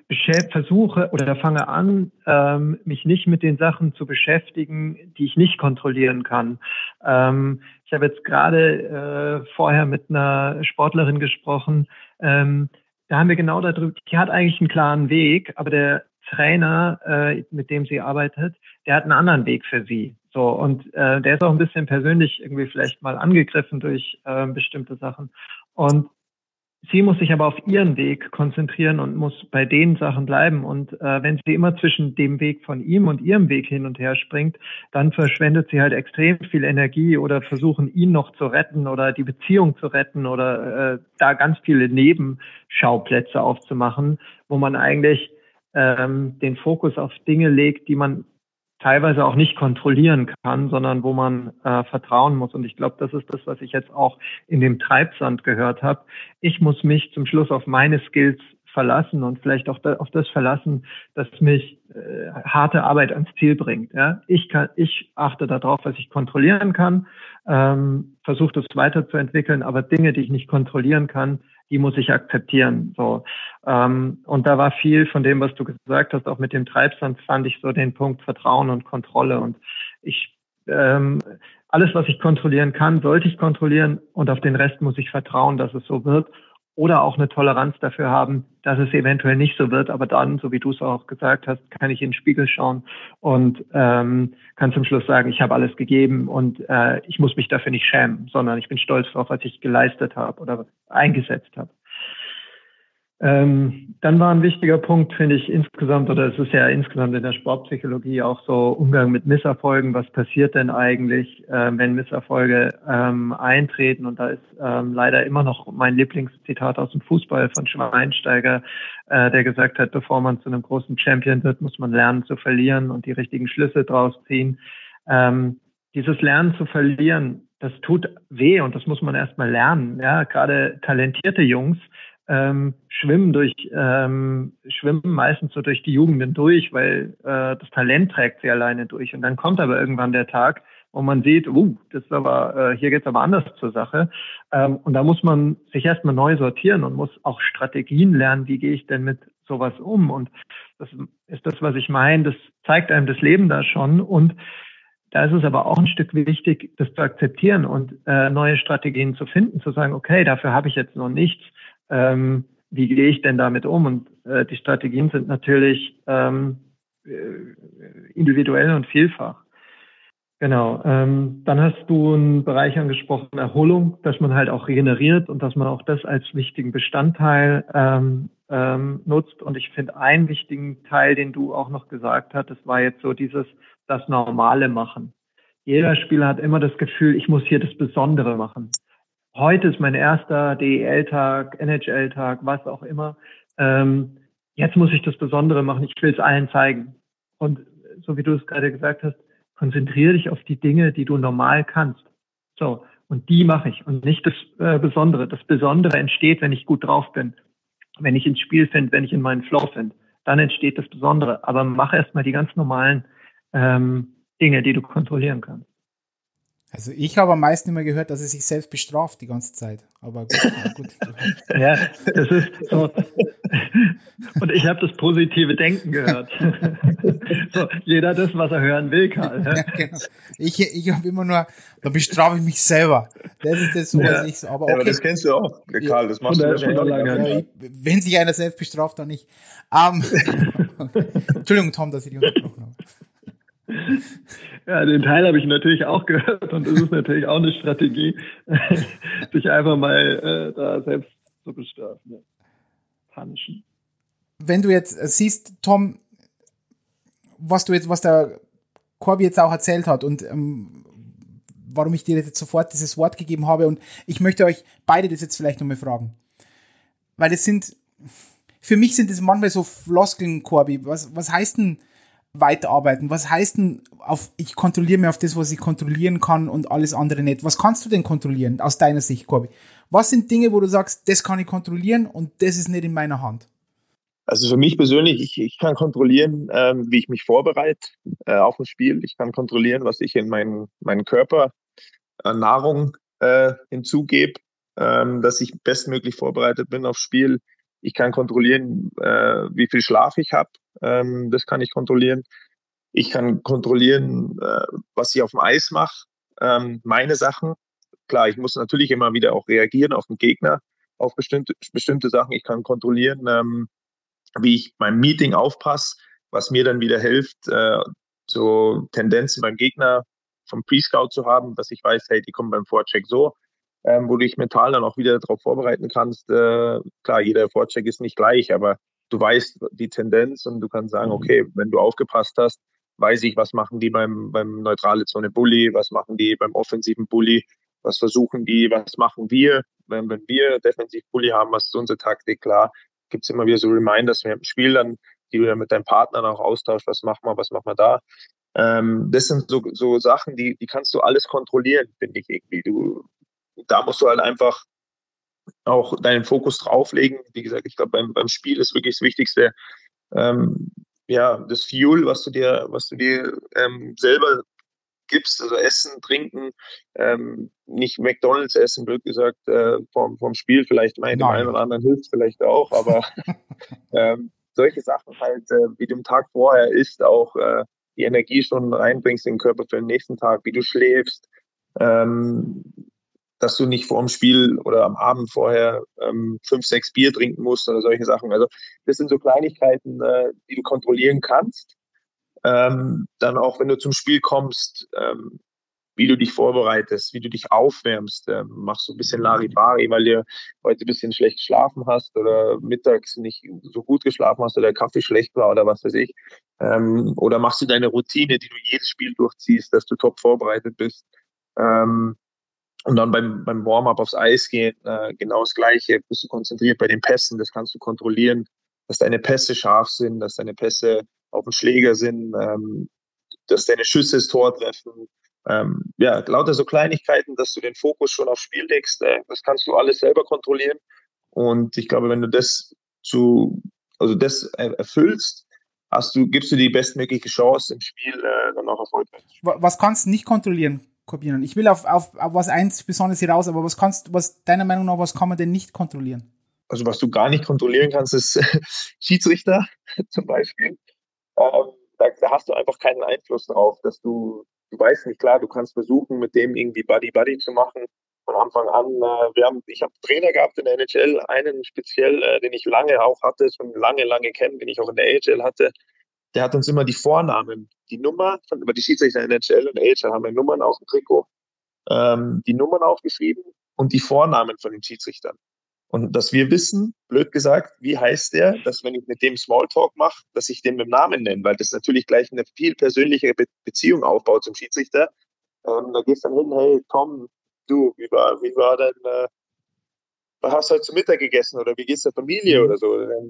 versuche oder fange an, ähm, mich nicht mit den Sachen zu beschäftigen, die ich nicht kontrollieren kann. Ähm, ich habe jetzt gerade äh, vorher mit einer Sportlerin gesprochen. Ähm, da haben wir genau darüber, die hat eigentlich einen klaren Weg, aber der Trainer, äh, mit dem sie arbeitet, der hat einen anderen Weg für sie. So, und äh, der ist auch ein bisschen persönlich irgendwie vielleicht mal angegriffen durch äh, bestimmte Sachen. Und Sie muss sich aber auf ihren Weg konzentrieren und muss bei den Sachen bleiben. Und äh, wenn sie immer zwischen dem Weg von ihm und ihrem Weg hin und her springt, dann verschwendet sie halt extrem viel Energie oder versuchen, ihn noch zu retten oder die Beziehung zu retten oder äh, da ganz viele Nebenschauplätze aufzumachen, wo man eigentlich ähm, den Fokus auf Dinge legt, die man teilweise auch nicht kontrollieren kann, sondern wo man äh, vertrauen muss. Und ich glaube, das ist das, was ich jetzt auch in dem Treibsand gehört habe. Ich muss mich zum Schluss auf meine Skills verlassen und vielleicht auch da, auf das verlassen, dass mich äh, harte Arbeit ans Ziel bringt. Ja? Ich kann, ich achte darauf, was ich kontrollieren kann, ähm, versuche das weiterzuentwickeln, aber Dinge, die ich nicht kontrollieren kann, die muss ich akzeptieren. So. Ähm, und da war viel von dem, was du gesagt hast, auch mit dem Treibsand fand ich so den Punkt Vertrauen und Kontrolle. Und ich ähm, alles, was ich kontrollieren kann, sollte ich kontrollieren und auf den Rest muss ich vertrauen, dass es so wird oder auch eine Toleranz dafür haben, dass es eventuell nicht so wird. Aber dann, so wie du es auch gesagt hast, kann ich in den Spiegel schauen und ähm, kann zum Schluss sagen, ich habe alles gegeben und äh, ich muss mich dafür nicht schämen, sondern ich bin stolz darauf, was ich geleistet habe oder eingesetzt habe. Ähm, dann war ein wichtiger Punkt, finde ich insgesamt, oder es ist ja insgesamt in der Sportpsychologie auch so Umgang mit Misserfolgen. Was passiert denn eigentlich, äh, wenn Misserfolge ähm, eintreten? Und da ist ähm, leider immer noch mein Lieblingszitat aus dem Fußball von Schweinsteiger, äh, der gesagt hat, bevor man zu einem großen Champion wird, muss man lernen zu verlieren und die richtigen Schlüsse draus ziehen. Ähm, dieses Lernen zu verlieren, das tut weh und das muss man erstmal lernen. Ja, gerade talentierte Jungs ähm, schwimmen durch schwimmen meistens so durch die Jugenden durch, weil äh, das Talent trägt sie alleine durch. Und dann kommt aber irgendwann der Tag, wo man sieht, uh, das ist aber, äh, hier geht's aber anders zur Sache. Ähm, und da muss man sich erstmal neu sortieren und muss auch Strategien lernen, wie gehe ich denn mit sowas um. Und das ist das, was ich meine. Das zeigt einem das Leben da schon. Und da ist es aber auch ein Stück wichtig, das zu akzeptieren und äh, neue Strategien zu finden, zu sagen, okay, dafür habe ich jetzt noch nichts. Ähm, wie gehe ich denn damit um? Und äh, die Strategien sind natürlich ähm, äh, individuell und vielfach. Genau. Ähm, dann hast du einen Bereich angesprochen, Erholung, dass man halt auch regeneriert und dass man auch das als wichtigen Bestandteil ähm, ähm, nutzt. Und ich finde einen wichtigen Teil, den du auch noch gesagt hattest, war jetzt so dieses das Normale machen. Jeder Spieler hat immer das Gefühl, ich muss hier das Besondere machen. Heute ist mein erster DEL-Tag, NHL-Tag, was auch immer. Ähm, jetzt muss ich das Besondere machen. Ich will es allen zeigen. Und so wie du es gerade gesagt hast, konzentriere dich auf die Dinge, die du normal kannst. So. Und die mache ich und nicht das äh, Besondere. Das Besondere entsteht, wenn ich gut drauf bin, wenn ich ins Spiel finde, wenn ich in meinen Flow finde. Dann entsteht das Besondere. Aber mach erstmal die ganz normalen ähm, Dinge, die du kontrollieren kannst. Also ich habe am meisten immer gehört, dass er sich selbst bestraft die ganze Zeit. Aber gut. gut. <laughs> ja, das ist so. Und ich habe das positive Denken gehört. <laughs> so, jeder das, was er hören will, Karl. Ja, genau. Ich, ich habe immer nur, da bestrafe ich mich selber. Das ist das so, was ich so. Aber, okay. Ja, aber das kennst du auch, Karl. Das machst ja, du ja schon lange. Ja, wenn sich einer selbst bestraft, dann nicht. Um, <laughs> Entschuldigung, Tom, dass ich dich unterbrochen habe. Ja, den Teil habe ich natürlich auch gehört und es ist natürlich auch eine Strategie, <laughs> sich einfach mal äh, da selbst zu bestrafen. Ja. Wenn du jetzt siehst, Tom, was du jetzt, was der Corby jetzt auch erzählt hat und ähm, warum ich dir jetzt sofort dieses Wort gegeben habe und ich möchte euch beide das jetzt vielleicht nochmal fragen. Weil es sind, für mich sind das manchmal so Floskeln, Corby. Was, was heißt denn weiterarbeiten? Was heißt denn auf, ich kontrolliere mir auf das, was ich kontrollieren kann und alles andere nicht? Was kannst du denn kontrollieren aus deiner Sicht, Corby? Was sind Dinge, wo du sagst, das kann ich kontrollieren und das ist nicht in meiner Hand? Also für mich persönlich, ich, ich kann kontrollieren, ähm, wie ich mich vorbereite äh, auf ein Spiel. Ich kann kontrollieren, was ich in meinen, meinen Körper an Nahrung äh, hinzugebe, ähm, dass ich bestmöglich vorbereitet bin aufs Spiel. Ich kann kontrollieren, äh, wie viel Schlaf ich habe. Ähm, das kann ich kontrollieren. Ich kann kontrollieren, äh, was ich auf dem Eis mache, ähm, meine Sachen. Klar, ich muss natürlich immer wieder auch reagieren auf den Gegner, auf bestimmte, bestimmte Sachen. Ich kann kontrollieren, ähm, wie ich beim Meeting aufpasse, was mir dann wieder hilft, äh, so Tendenzen beim Gegner vom Pre-Scout zu haben, dass ich weiß, hey, die kommen beim Vorcheck so, ähm, wo du dich mental dann auch wieder darauf vorbereiten kannst. Äh, klar, jeder Vorcheck ist nicht gleich, aber du weißt die Tendenz und du kannst sagen, mhm. okay, wenn du aufgepasst hast, weiß ich, was machen die beim, beim neutrale Zone Bully, was machen die beim offensiven Bully, was versuchen die, was machen wir, wenn, wenn wir defensiv Bully haben, was ist unsere Taktik, klar, gibt es immer wieder so Reminders während dem Spiel dann, die du dann mit deinem Partner auch austauschst, was machen wir, was machen wir da. Ähm, das sind so, so Sachen, die, die kannst du alles kontrollieren, finde ich irgendwie. Du, da musst du halt einfach auch deinen Fokus drauflegen. Wie gesagt, ich glaube, beim, beim Spiel ist wirklich das Wichtigste, ähm, ja, das Fuel, was du dir, was du dir ähm, selber gibst, also Essen, Trinken, ähm, nicht McDonalds essen, blöd gesagt, äh, vom, vom Spiel vielleicht mal dem einen oder anderen hilft vielleicht auch, aber <laughs> ähm, solche Sachen halt, äh, wie du am Tag vorher isst, auch äh, die Energie schon reinbringst in den Körper für den nächsten Tag, wie du schläfst, ähm, dass du nicht vor dem Spiel oder am Abend vorher ähm, fünf, sechs Bier trinken musst oder solche Sachen. Also das sind so Kleinigkeiten, äh, die du kontrollieren kannst. Ähm, dann auch, wenn du zum Spiel kommst, ähm, wie du dich vorbereitest, wie du dich aufwärmst. Ähm, machst du ein bisschen Larifari, weil du heute ein bisschen schlecht geschlafen hast oder mittags nicht so gut geschlafen hast oder der Kaffee schlecht war oder was weiß ich. Ähm, oder machst du deine Routine, die du jedes Spiel durchziehst, dass du top vorbereitet bist. Ähm, und dann beim, beim Warm-up aufs Eis gehen, äh, genau das Gleiche. Bist du konzentriert bei den Pässen, das kannst du kontrollieren, dass deine Pässe scharf sind, dass deine Pässe auf dem Schläger sind, ähm, dass deine Schüsse das Tor treffen. Ähm, ja, lauter so Kleinigkeiten, dass du den Fokus schon aufs Spiel legst. Äh, das kannst du alles selber kontrollieren. Und ich glaube, wenn du das zu, also das erfüllst, hast du, gibst du die bestmögliche Chance im Spiel äh, dann auch erfolgreich. Was kannst du nicht kontrollieren? Kopieren. Ich will auf, auf, auf was eins besonders hier raus, aber was kannst, was deiner Meinung nach, was kann man denn nicht kontrollieren? Also was du gar nicht kontrollieren kannst, ist <laughs> Schiedsrichter <laughs> zum Beispiel. Ähm, da, da, hast du einfach keinen Einfluss drauf, dass du, du weißt nicht, klar, du kannst versuchen, mit dem irgendwie Buddy-Buddy zu machen. Von Anfang an, äh, wir haben, ich habe Trainer gehabt in der NHL, einen speziell, äh, den ich lange auch hatte, schon lange, lange kennen, den ich auch in der AHL hatte der hat uns immer die Vornamen, die Nummer, von, über die Schiedsrichter NHL und AHL haben wir Nummern auf dem Trikot, ähm, die Nummern aufgeschrieben und die Vornamen von den Schiedsrichtern. Und dass wir wissen, blöd gesagt, wie heißt der, dass wenn ich mit dem Smalltalk mache, dass ich den mit dem Namen nenne, weil das natürlich gleich eine viel persönlichere Be Beziehung aufbaut zum Schiedsrichter. Ähm, da gehst du dann hin, hey Tom, du, wie war, wie war dein, äh, hast du heute zu Mittag gegessen oder wie geht's der Familie oder so? Dann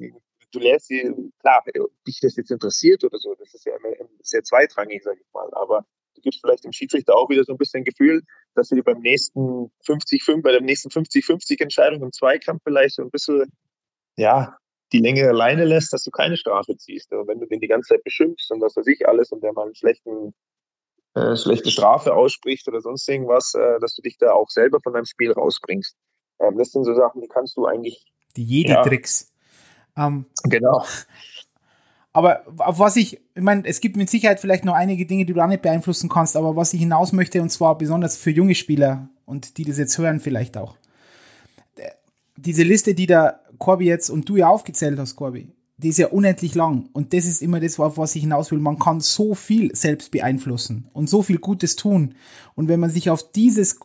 du lernst sie, klar, dich das jetzt interessiert oder so, das ist ja immer sehr zweitrangig, sage ich mal, aber du gibst vielleicht dem Schiedsrichter auch wieder so ein bisschen Gefühl, dass du dir beim nächsten 50-5, bei der nächsten 50-50 Entscheidung im Zweikampf vielleicht so ein bisschen, ja, die längere Leine lässt, dass du keine Strafe ziehst. Und wenn du den die ganze Zeit beschimpfst und was weiß ich alles und der mal einen schlechten, äh, schlechte Strafe ausspricht oder sonst irgendwas, äh, dass du dich da auch selber von deinem Spiel rausbringst. Ähm, das sind so Sachen, die kannst du eigentlich. Die Jedi-Tricks. Ähm, genau. Aber auf was ich, ich meine, es gibt mit Sicherheit vielleicht noch einige Dinge, die du auch nicht beeinflussen kannst, aber was ich hinaus möchte, und zwar besonders für junge Spieler und die das jetzt hören vielleicht auch. Diese Liste, die der Corby jetzt und du ja aufgezählt hast, Corby, die ist ja unendlich lang. Und das ist immer das, auf was ich hinaus will. Man kann so viel selbst beeinflussen und so viel Gutes tun. Und wenn man sich auf dieses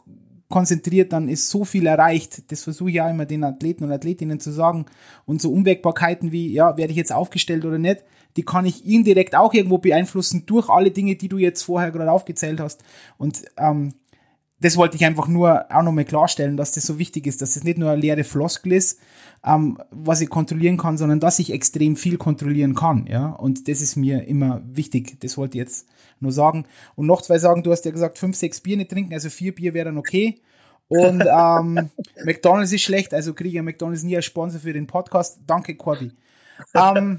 konzentriert, dann ist so viel erreicht. Das versuche ich ja immer den Athleten und Athletinnen zu sagen. Und so Unwägbarkeiten wie, ja, werde ich jetzt aufgestellt oder nicht, die kann ich indirekt auch irgendwo beeinflussen durch alle Dinge, die du jetzt vorher gerade aufgezählt hast. Und ähm, das wollte ich einfach nur auch nochmal klarstellen, dass das so wichtig ist, dass das nicht nur eine leere Floskel ist, ähm, was ich kontrollieren kann, sondern dass ich extrem viel kontrollieren kann. Ja, und das ist mir immer wichtig. Das wollte ich jetzt nur sagen. Und noch zwei sagen, du hast ja gesagt, fünf, sechs Bier nicht trinken, also vier Bier wäre dann okay. Und <laughs> ähm, McDonalds ist schlecht, also kriege ich McDonalds nie als Sponsor für den Podcast. Danke, Corby. Ähm,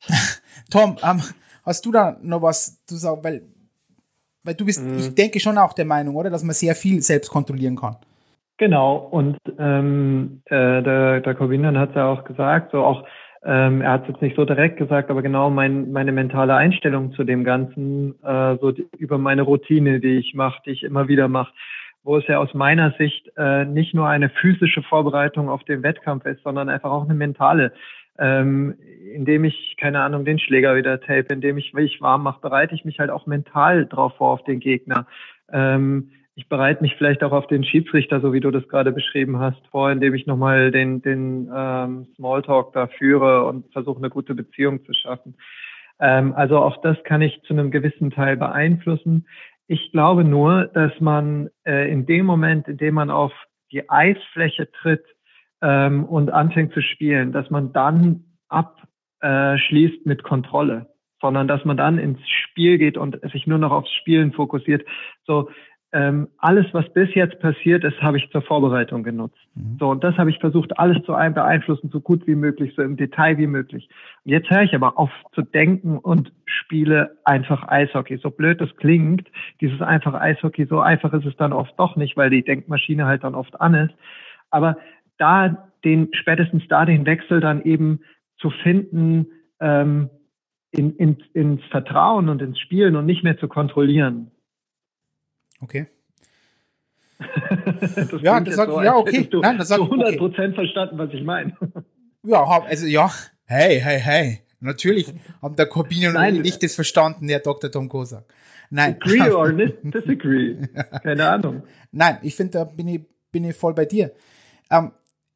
<laughs> Tom, ähm, hast du da noch was zu sagen? Weil, weil du bist, mhm. ich denke schon auch der Meinung, oder, dass man sehr viel selbst kontrollieren kann. Genau, und ähm, äh, der, der Corbinian hat es ja auch gesagt, so auch ähm, er hat es jetzt nicht so direkt gesagt, aber genau mein, meine mentale Einstellung zu dem Ganzen, äh, so die, über meine Routine, die ich mache, die ich immer wieder mache, wo es ja aus meiner Sicht äh, nicht nur eine physische Vorbereitung auf den Wettkampf ist, sondern einfach auch eine mentale. Ähm, indem ich, keine Ahnung, den Schläger wieder tape, indem ich mich warm mache, bereite ich mich halt auch mental drauf vor auf den Gegner. Ähm, ich bereite mich vielleicht auch auf den Schiedsrichter, so wie du das gerade beschrieben hast, vor, indem ich nochmal den, den ähm, Smalltalk da führe und versuche, eine gute Beziehung zu schaffen. Ähm, also auch das kann ich zu einem gewissen Teil beeinflussen. Ich glaube nur, dass man äh, in dem Moment, in dem man auf die Eisfläche tritt ähm, und anfängt zu spielen, dass man dann abschließt äh, mit Kontrolle sondern dass man dann ins Spiel geht und sich nur noch aufs Spielen fokussiert. So, ähm, alles, was bis jetzt passiert ist, habe ich zur Vorbereitung genutzt. Mhm. So, und das habe ich versucht, alles zu beeinflussen, so gut wie möglich, so im Detail wie möglich. Und jetzt höre ich aber auf zu denken und spiele einfach Eishockey. So blöd das klingt, dieses einfache Eishockey, so einfach ist es dann oft doch nicht, weil die Denkmaschine halt dann oft an ist. Aber da den, spätestens da den Wechsel dann eben zu finden, ähm, in, in, ins Vertrauen und ins Spielen und nicht mehr zu kontrollieren. Okay. <laughs> das ja, das sagt, so, ja, okay. Du Nein, das sagt, 100 okay. verstanden, was ich meine. <laughs> ja, also ja, hey, hey, hey. Natürlich haben der Corbinian und ich das verstanden, Herr Dr. Tom Kosak. Nein. Agree <laughs> or disagree. Keine Ahnung. Nein, ich finde, da bin ich, bin ich voll bei dir. Ähm,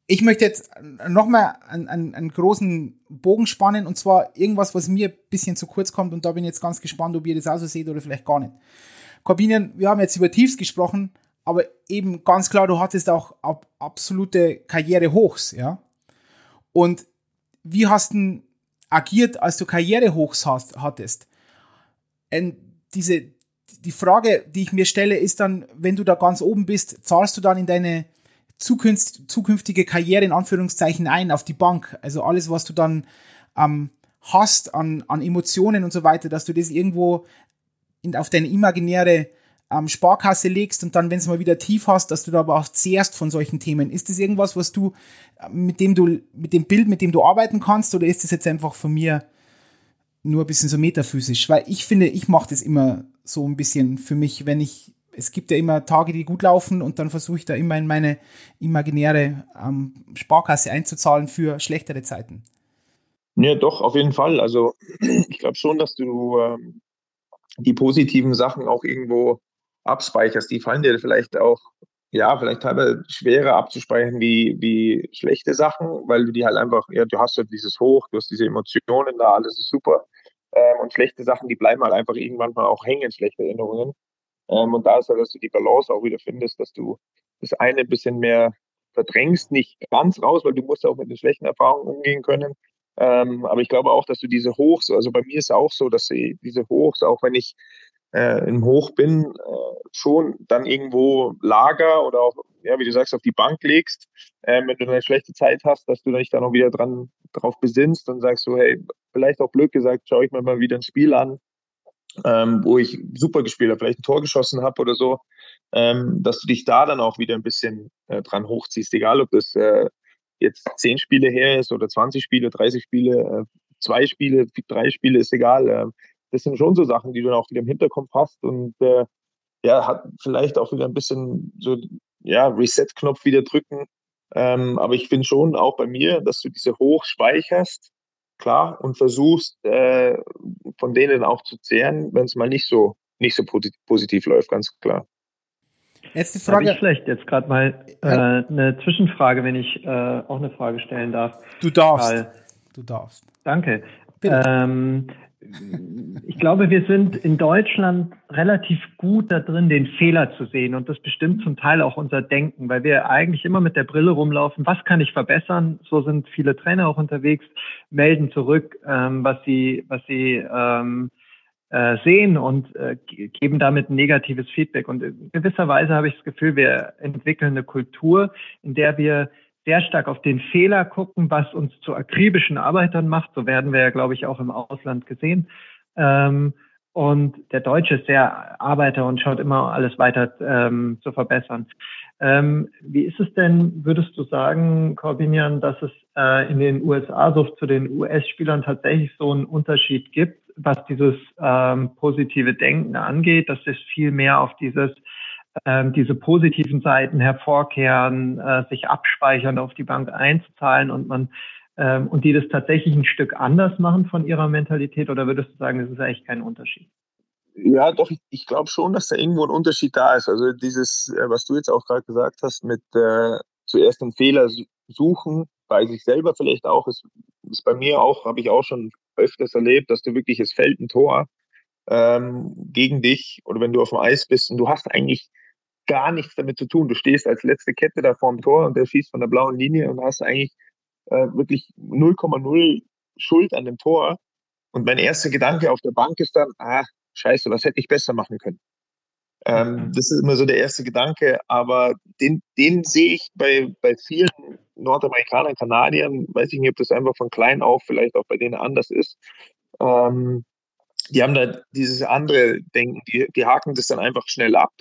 ich möchte jetzt nochmal einen, einen, einen großen Bogen spannen und zwar irgendwas, was mir ein bisschen zu kurz kommt und da bin ich jetzt ganz gespannt, ob ihr das auch so seht oder vielleicht gar nicht. Corbinian, wir haben jetzt über Tiefs gesprochen, aber eben ganz klar, du hattest auch ab, absolute Karrierehochs, ja. Und wie hast du agiert, als du Karrierehochs hast, hattest? Und diese, die Frage, die ich mir stelle, ist dann, wenn du da ganz oben bist, zahlst du dann in deine zukünftige Karriere in Anführungszeichen ein auf die Bank? Also alles, was du dann ähm, hast an, an Emotionen und so weiter, dass du das irgendwo in, auf deine imaginäre ähm, Sparkasse legst und dann, wenn es mal wieder tief hast, dass du da aber auch zehrst von solchen Themen. Ist das irgendwas, was du, äh, mit dem du, mit dem Bild, mit dem du arbeiten kannst, oder ist das jetzt einfach von mir nur ein bisschen so metaphysisch? Weil ich finde, ich mache das immer so ein bisschen für mich, wenn ich, es gibt ja immer Tage, die gut laufen und dann versuche ich da immer in meine imaginäre ähm, Sparkasse einzuzahlen für schlechtere Zeiten. Ja, doch, auf jeden Fall. Also <clears throat> ich glaube schon, dass du ähm, die positiven Sachen auch irgendwo abspeicherst, die fallen dir vielleicht auch, ja, vielleicht teilweise schwerer abzuspeichern wie, wie schlechte Sachen, weil du die halt einfach, ja, du hast ja dieses Hoch, du hast diese Emotionen da, alles ist super. Ähm, und schlechte Sachen, die bleiben halt einfach irgendwann mal auch hängen, schlechte Erinnerungen. Ähm, und da ist halt, dass du die Balance auch wieder findest, dass du das eine ein bisschen mehr verdrängst, nicht ganz raus, weil du musst auch mit den schlechten Erfahrungen umgehen können. Ähm, aber ich glaube auch, dass du diese Hochs, also bei mir ist es auch so, dass diese Hochs, auch wenn ich äh, im Hoch bin, äh, schon dann irgendwo Lager oder auch, ja, wie du sagst, auf die Bank legst, äh, wenn du eine schlechte Zeit hast, dass du dich dann auch wieder dran drauf besinnst und sagst so, hey, vielleicht auch blöd gesagt, schaue ich mir mal wieder ein Spiel an, ähm, wo ich super gespielt habe, vielleicht ein Tor geschossen habe oder so, ähm, dass du dich da dann auch wieder ein bisschen äh, dran hochziehst, egal ob das äh, jetzt zehn Spiele her ist oder 20 Spiele, 30 Spiele, äh, zwei Spiele, drei Spiele, ist egal. Äh, das sind schon so Sachen, die du dann auch wieder im Hinterkopf hast und äh, ja, hat vielleicht auch wieder ein bisschen so, ja, Reset-Knopf wieder drücken. Ähm, aber ich finde schon auch bei mir, dass du diese hoch speicherst, klar, und versuchst, äh, von denen auch zu zehren, wenn es mal nicht so, nicht so positiv läuft, ganz klar. Jetzt die Frage. Ich vielleicht jetzt gerade mal äh, eine Zwischenfrage, wenn ich äh, auch eine Frage stellen darf. Du darfst. Karl. Du darfst. Danke. Ähm, ich glaube, wir sind in Deutschland relativ gut da drin, den Fehler zu sehen. Und das bestimmt zum Teil auch unser Denken, weil wir eigentlich immer mit der Brille rumlaufen. Was kann ich verbessern? So sind viele Trainer auch unterwegs, melden zurück, ähm, was sie, was sie ähm, äh, sehen und äh, geben damit negatives Feedback. Und in gewisser Weise habe ich das Gefühl, wir entwickeln eine Kultur, in der wir sehr stark auf den Fehler gucken, was uns zu akribischen Arbeitern macht. So werden wir ja, glaube ich, auch im Ausland gesehen. Ähm, und der Deutsche ist sehr Arbeiter und schaut immer alles weiter ähm, zu verbessern. Ähm, wie ist es denn, würdest du sagen, Corbinian, dass es äh, in den USA so zu den US-Spielern tatsächlich so einen Unterschied gibt, was dieses ähm, positive Denken angeht, dass es viel mehr auf dieses ähm, diese positiven Seiten hervorkehren, äh, sich abspeichern, auf die Bank einzahlen und man ähm, und die das tatsächlich ein Stück anders machen von ihrer Mentalität oder würdest du sagen, das ist eigentlich kein Unterschied? Ja, doch, ich, ich glaube schon, dass da irgendwo ein Unterschied da ist. Also dieses, äh, was du jetzt auch gerade gesagt hast, mit äh, zuerst einen Fehler suchen, bei sich selber vielleicht auch, ist, ist bei mir auch, habe ich auch schon öfters erlebt, dass du wirklich, es fällt ein Tor ähm, gegen dich oder wenn du auf dem Eis bist und du hast eigentlich gar nichts damit zu tun. Du stehst als letzte Kette da vorm Tor und der schießt von der blauen Linie und hast eigentlich äh, wirklich 0,0 Schuld an dem Tor. Und mein erster Gedanke auf der Bank ist dann, ah, scheiße, was hätte ich besser machen können? Ähm, mhm. das ist immer so der erste Gedanke, aber den, den sehe ich bei, bei vielen Nordamerikanern, Kanadiern, weiß ich nicht, ob das einfach von klein auf vielleicht auch bei denen anders ist. Ähm, die haben da dieses andere Denken, die, die haken das dann einfach schnell ab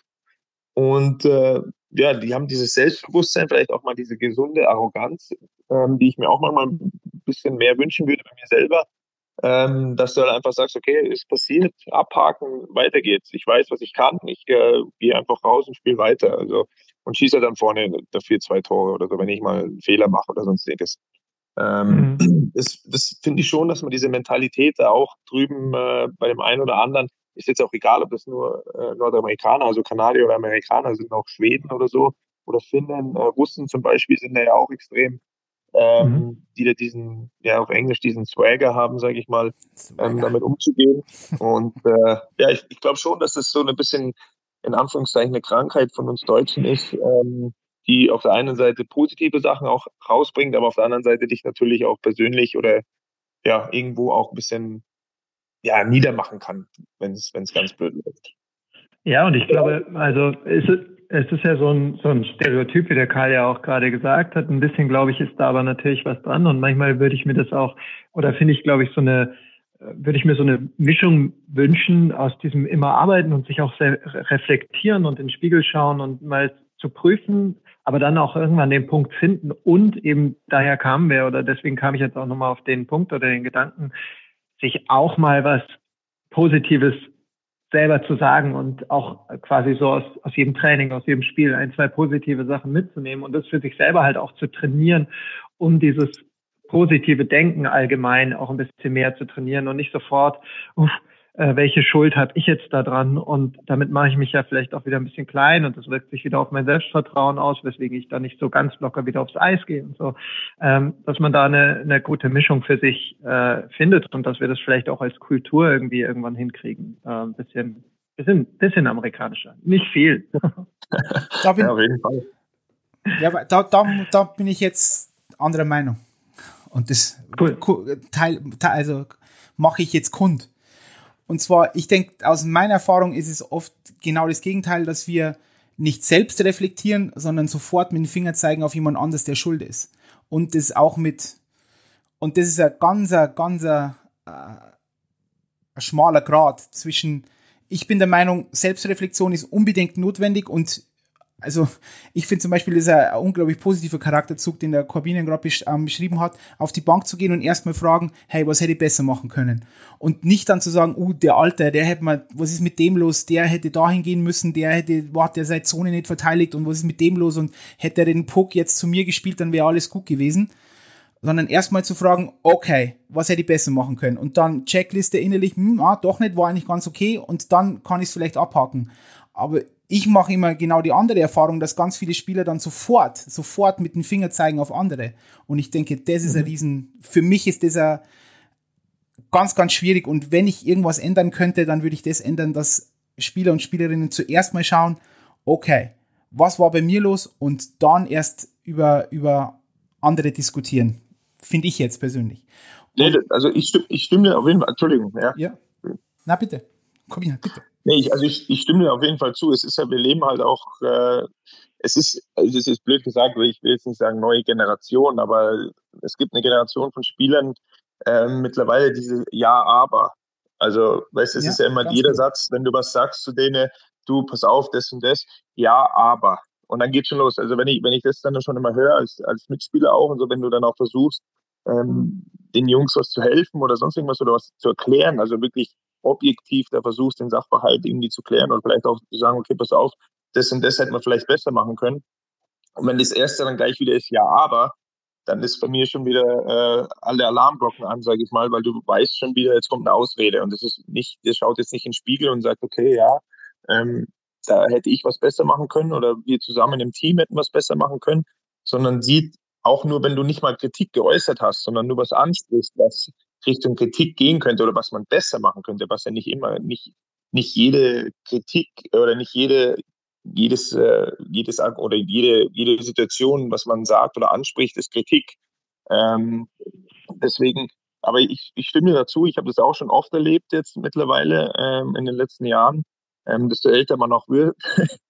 und äh, ja, die haben dieses Selbstbewusstsein, vielleicht auch mal diese gesunde Arroganz, ähm, die ich mir auch manchmal ein bisschen mehr wünschen würde bei mir selber, ähm, dass du halt einfach sagst, okay, ist passiert, abhaken, weiter geht's. Ich weiß, was ich kann, ich äh, gehe einfach raus und spiele weiter. Also und schieße dann vorne dafür zwei Tore oder so, wenn ich mal einen Fehler mache oder sonstiges. Ähm, mhm. Das, das finde ich schon, dass man diese Mentalität da auch drüben äh, bei dem einen oder anderen, ist jetzt auch egal, ob das nur äh, Nordamerikaner, also Kanadier oder Amerikaner sind, auch Schweden oder so, oder Finnen, äh, Russen zum Beispiel sind da ja auch extrem, ähm, mhm. die da diesen, ja auf Englisch diesen Swagger haben, sage ich mal, ähm, damit umzugehen. Und äh, ja, ich, ich glaube schon, dass das so ein bisschen in Anführungszeichen eine Krankheit von uns Deutschen ist, ähm, die auf der einen Seite positive Sachen auch rausbringt, aber auf der anderen Seite dich natürlich auch persönlich oder ja, irgendwo auch ein bisschen ja, niedermachen kann, wenn es ganz blöd läuft. Ja, und ich glaube, also es ist, es ist ja so ein, so ein Stereotyp, wie der Karl ja auch gerade gesagt hat. Ein bisschen, glaube ich, ist da aber natürlich was dran. Und manchmal würde ich mir das auch, oder finde ich, glaube ich, so eine, würde ich mir so eine Mischung wünschen aus diesem immer arbeiten und sich auch reflektieren und in den Spiegel schauen und mal zu prüfen, aber dann auch irgendwann den Punkt finden und eben daher kamen wir oder deswegen kam ich jetzt auch nochmal auf den Punkt oder den Gedanken, sich auch mal was Positives selber zu sagen und auch quasi so aus, aus jedem Training, aus jedem Spiel ein, zwei positive Sachen mitzunehmen und das für sich selber halt auch zu trainieren, um dieses positive Denken allgemein auch ein bisschen mehr zu trainieren und nicht sofort, uff, äh, welche Schuld habe ich jetzt da dran? Und damit mache ich mich ja vielleicht auch wieder ein bisschen klein und das wirkt sich wieder auf mein Selbstvertrauen aus, weswegen ich da nicht so ganz locker wieder aufs Eis gehe und so, ähm, dass man da eine, eine gute Mischung für sich äh, findet und dass wir das vielleicht auch als Kultur irgendwie irgendwann hinkriegen, äh, ein bisschen, bisschen, bisschen amerikanischer, nicht viel. da bin, ja, auf jeden Fall. Ja, da, da, da bin ich jetzt anderer Meinung und das cool. Teil, also mache ich jetzt kund und zwar, ich denke, aus meiner Erfahrung ist es oft genau das Gegenteil, dass wir nicht selbst reflektieren, sondern sofort mit dem Finger zeigen auf jemand anderes, der schuld ist. Und das auch mit, und das ist ein ganzer, ganzer, äh, ein schmaler Grad zwischen, ich bin der Meinung, Selbstreflexion ist unbedingt notwendig und also ich finde zum Beispiel, das ist ein, unglaublich positiver Charakterzug, den der Corbinian gerade besch ähm, beschrieben hat, auf die Bank zu gehen und erstmal fragen, hey, was hätte ich besser machen können? Und nicht dann zu sagen, uh, der Alte, der hätte mal, was ist mit dem los? Der hätte dahin gehen müssen, der hätte, war der seine Zone nicht verteidigt und was ist mit dem los? Und hätte er den Puck jetzt zu mir gespielt, dann wäre alles gut gewesen. Sondern erstmal zu fragen, okay, was hätte ich besser machen können? Und dann Checkliste innerlich, hm, ah, doch nicht, war eigentlich ganz okay und dann kann ich es vielleicht abhaken. Aber ich mache immer genau die andere Erfahrung, dass ganz viele Spieler dann sofort, sofort mit dem Finger zeigen auf andere. Und ich denke, das ist mhm. ein Riesen, für mich ist das ein ganz, ganz schwierig. Und wenn ich irgendwas ändern könnte, dann würde ich das ändern, dass Spieler und Spielerinnen zuerst mal schauen, okay, was war bei mir los und dann erst über, über andere diskutieren. Finde ich jetzt persönlich. Nee, also ich stimme, ich stimme auf jeden Fall, Entschuldigung. Ja. ja. Na bitte. Komm hier, bitte. Nee, ich, also ich, ich stimme dir auf jeden Fall zu. Es ist ja, wir leben halt auch, äh, es ist, also es ist blöd gesagt, ich will jetzt nicht sagen neue Generation, aber es gibt eine Generation von Spielern äh, mittlerweile diese Ja, aber. Also, weißt du, es ja, ist ja immer jeder gut. Satz, wenn du was sagst zu denen, du, pass auf, das und das, ja, aber. Und dann geht schon los. Also wenn ich, wenn ich das dann schon immer höre, als, als Mitspieler auch und so, wenn du dann auch versuchst, ähm, den Jungs was zu helfen oder sonst irgendwas oder was zu erklären, also wirklich objektiv da versuchst, den Sachverhalt irgendwie zu klären oder vielleicht auch zu sagen, okay, pass auf, das und das hätte man vielleicht besser machen können. Und wenn das erste dann gleich wieder ist, ja, aber, dann ist bei mir schon wieder äh, alle Alarmglocken an, sage ich mal, weil du weißt schon wieder, jetzt kommt eine Ausrede und das ist nicht, der schaut jetzt nicht in den Spiegel und sagt, okay, ja, ähm, da hätte ich was besser machen können oder wir zusammen im Team hätten was besser machen können, sondern sieht auch nur, wenn du nicht mal Kritik geäußert hast, sondern nur was ansprichst, was Richtung Kritik gehen könnte oder was man besser machen könnte, was ja nicht immer, nicht, nicht jede Kritik oder nicht jede, jedes, äh, jedes oder jede, jede Situation, was man sagt oder anspricht, ist Kritik. Ähm, deswegen, aber ich, ich stimme dazu, ich habe das auch schon oft erlebt jetzt mittlerweile ähm, in den letzten Jahren. Ähm, desto älter man auch wird, <laughs>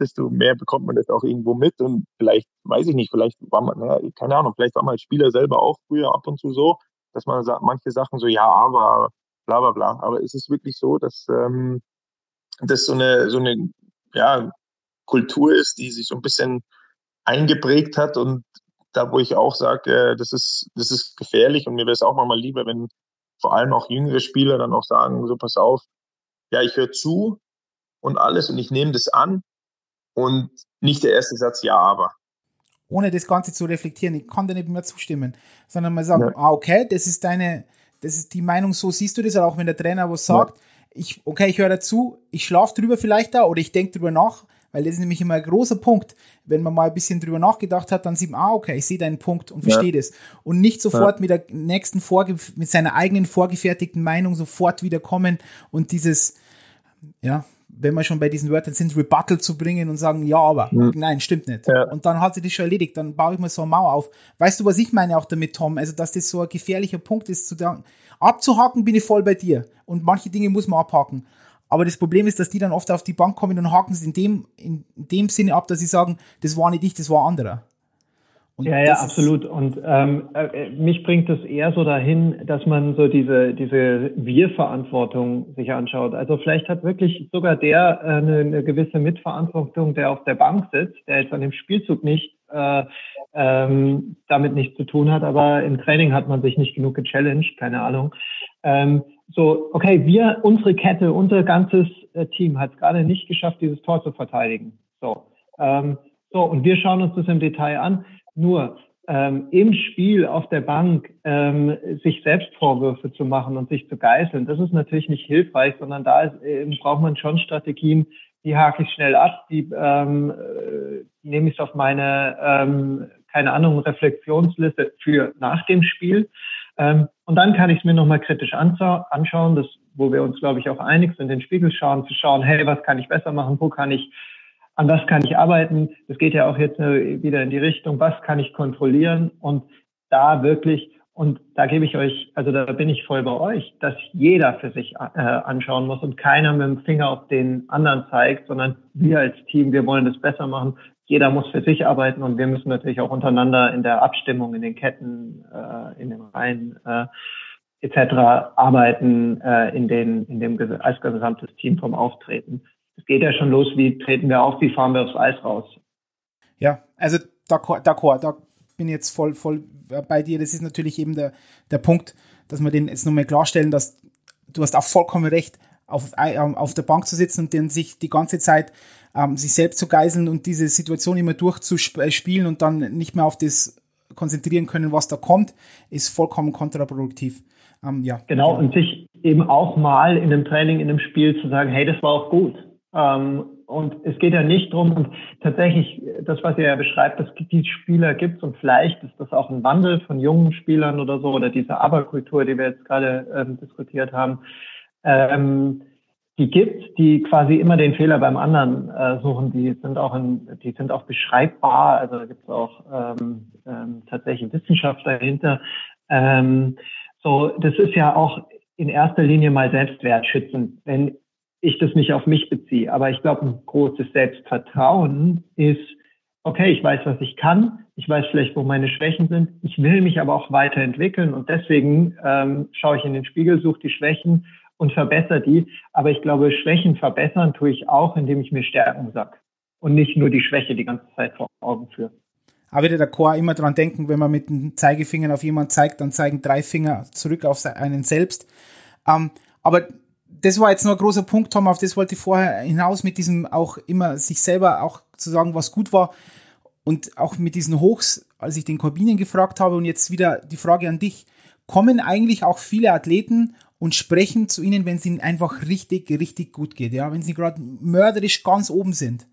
desto mehr bekommt man das auch irgendwo mit. Und vielleicht, weiß ich nicht, vielleicht war man, keine Ahnung, vielleicht war man als Spieler selber auch früher ab und zu so dass man sagt, manche Sachen so, ja, aber, bla bla bla. Aber ist es wirklich so, dass ähm, das so eine, so eine ja, Kultur ist, die sich so ein bisschen eingeprägt hat und da, wo ich auch sage, äh, das ist, das ist gefährlich und mir wäre es auch mal lieber, wenn vor allem auch jüngere Spieler dann auch sagen, so pass auf, ja, ich höre zu und alles und ich nehme das an und nicht der erste Satz, ja, aber. Ohne das Ganze zu reflektieren. Ich kann da nicht mehr zustimmen, sondern mal sagen, ja. ah, okay, das ist deine, das ist die Meinung, so siehst du das, auch wenn der Trainer was sagt, ja. ich, okay, ich höre dazu, ich schlafe drüber vielleicht da oder ich denke drüber nach, weil das ist nämlich immer ein großer Punkt. Wenn man mal ein bisschen drüber nachgedacht hat, dann sieht man, ah, okay, ich sehe deinen Punkt und verstehe ja. das. Und nicht sofort ja. mit der nächsten Vorge mit seiner eigenen vorgefertigten Meinung sofort wieder kommen und dieses, ja, wenn wir schon bei diesen Wörtern sind, Rebuttal zu bringen und sagen, ja, aber, mhm. nein, stimmt nicht. Ja. Und dann hat sich das schon erledigt, dann baue ich mir so eine Mauer auf. Weißt du, was ich meine auch damit, Tom? Also, dass das so ein gefährlicher Punkt ist, zu sagen, abzuhaken bin ich voll bei dir. Und manche Dinge muss man abhaken. Aber das Problem ist, dass die dann oft auf die Bank kommen und haken es in dem, in dem Sinne ab, dass sie sagen, das war nicht ich, das war anderer. Und ja, ja, absolut. Und ähm, äh, mich bringt es eher so dahin, dass man so diese, diese Wir-Verantwortung sich anschaut. Also vielleicht hat wirklich sogar der äh, eine, eine gewisse Mitverantwortung, der auf der Bank sitzt, der jetzt an dem Spielzug nicht äh, ähm, damit nichts zu tun hat, aber im Training hat man sich nicht genug gechallenged, keine Ahnung. Ähm, so, okay, wir, unsere Kette, unser ganzes äh, Team hat es gerade nicht geschafft, dieses Tor zu verteidigen. So, ähm, so, und wir schauen uns das im Detail an. Nur ähm, im Spiel auf der Bank ähm, sich selbst Vorwürfe zu machen und sich zu geißeln, das ist natürlich nicht hilfreich, sondern da ist, äh, braucht man schon Strategien, die hake ich schnell ab, die ähm, äh, nehme ich auf meine, ähm, keine Ahnung, Reflexionsliste für nach dem Spiel. Ähm, und dann kann ich es mir nochmal kritisch anschauen, das, wo wir uns, glaube ich, auch einig sind, den Spiegel schauen, zu schauen, hey, was kann ich besser machen, wo kann ich an was kann ich arbeiten. Das geht ja auch jetzt äh, wieder in die Richtung, was kann ich kontrollieren und da wirklich, und da gebe ich euch, also da bin ich voll bei euch, dass jeder für sich äh, anschauen muss und keiner mit dem Finger auf den anderen zeigt, sondern wir als Team, wir wollen das besser machen. Jeder muss für sich arbeiten und wir müssen natürlich auch untereinander in der Abstimmung, in den Ketten, äh, in den Reihen äh, etc. arbeiten, äh, in den, in dem als gesamtes Team vom Auftreten es geht ja schon los, wie treten wir auf, wie fahren wir aufs Eis raus. Ja, also d'accord, d'accord da bin ich jetzt voll, voll bei dir. Das ist natürlich eben der, der Punkt, dass wir den jetzt nochmal klarstellen, dass du hast auch vollkommen recht, auf, ähm, auf der Bank zu sitzen und dann sich die ganze Zeit ähm, sich selbst zu geiseln und diese Situation immer durchzuspielen und dann nicht mehr auf das konzentrieren können, was da kommt, ist vollkommen kontraproduktiv. Ähm, ja, genau, genau, und sich eben auch mal in einem Training, in einem Spiel zu sagen, hey, das war auch gut. Ähm, und es geht ja nicht drum und tatsächlich, das, was ihr ja beschreibt, dass die Spieler gibt und vielleicht ist das auch ein Wandel von jungen Spielern oder so, oder diese Aberkultur, die wir jetzt gerade ähm, diskutiert haben, ähm, die gibt, die quasi immer den Fehler beim anderen äh, suchen, die sind auch in, die sind auch beschreibbar, also da gibt es auch ähm, ähm, tatsächlich Wissenschaft dahinter. Ähm, so, das ist ja auch in erster Linie mal selbstwertschützend. Wenn ich das nicht auf mich beziehe. Aber ich glaube, ein großes Selbstvertrauen ist, okay, ich weiß, was ich kann, ich weiß vielleicht, wo meine Schwächen sind, ich will mich aber auch weiterentwickeln und deswegen ähm, schaue ich in den Spiegel, suche die Schwächen und verbessere die. Aber ich glaube, Schwächen verbessern tue ich auch, indem ich mir Stärken sag und nicht nur die Schwäche die ganze Zeit vor Augen führe. Aber wieder der Chor immer dran denken, wenn man mit dem Zeigefinger auf jemanden zeigt, dann zeigen drei Finger zurück auf einen selbst. Ähm, aber das war jetzt nur ein großer Punkt, Tom, auf das wollte ich vorher hinaus mit diesem auch immer sich selber auch zu sagen, was gut war und auch mit diesen Hochs, als ich den Corbinen gefragt habe und jetzt wieder die Frage an dich, kommen eigentlich auch viele Athleten und sprechen zu ihnen, wenn es ihnen einfach richtig, richtig gut geht, ja, wenn sie gerade mörderisch ganz oben sind.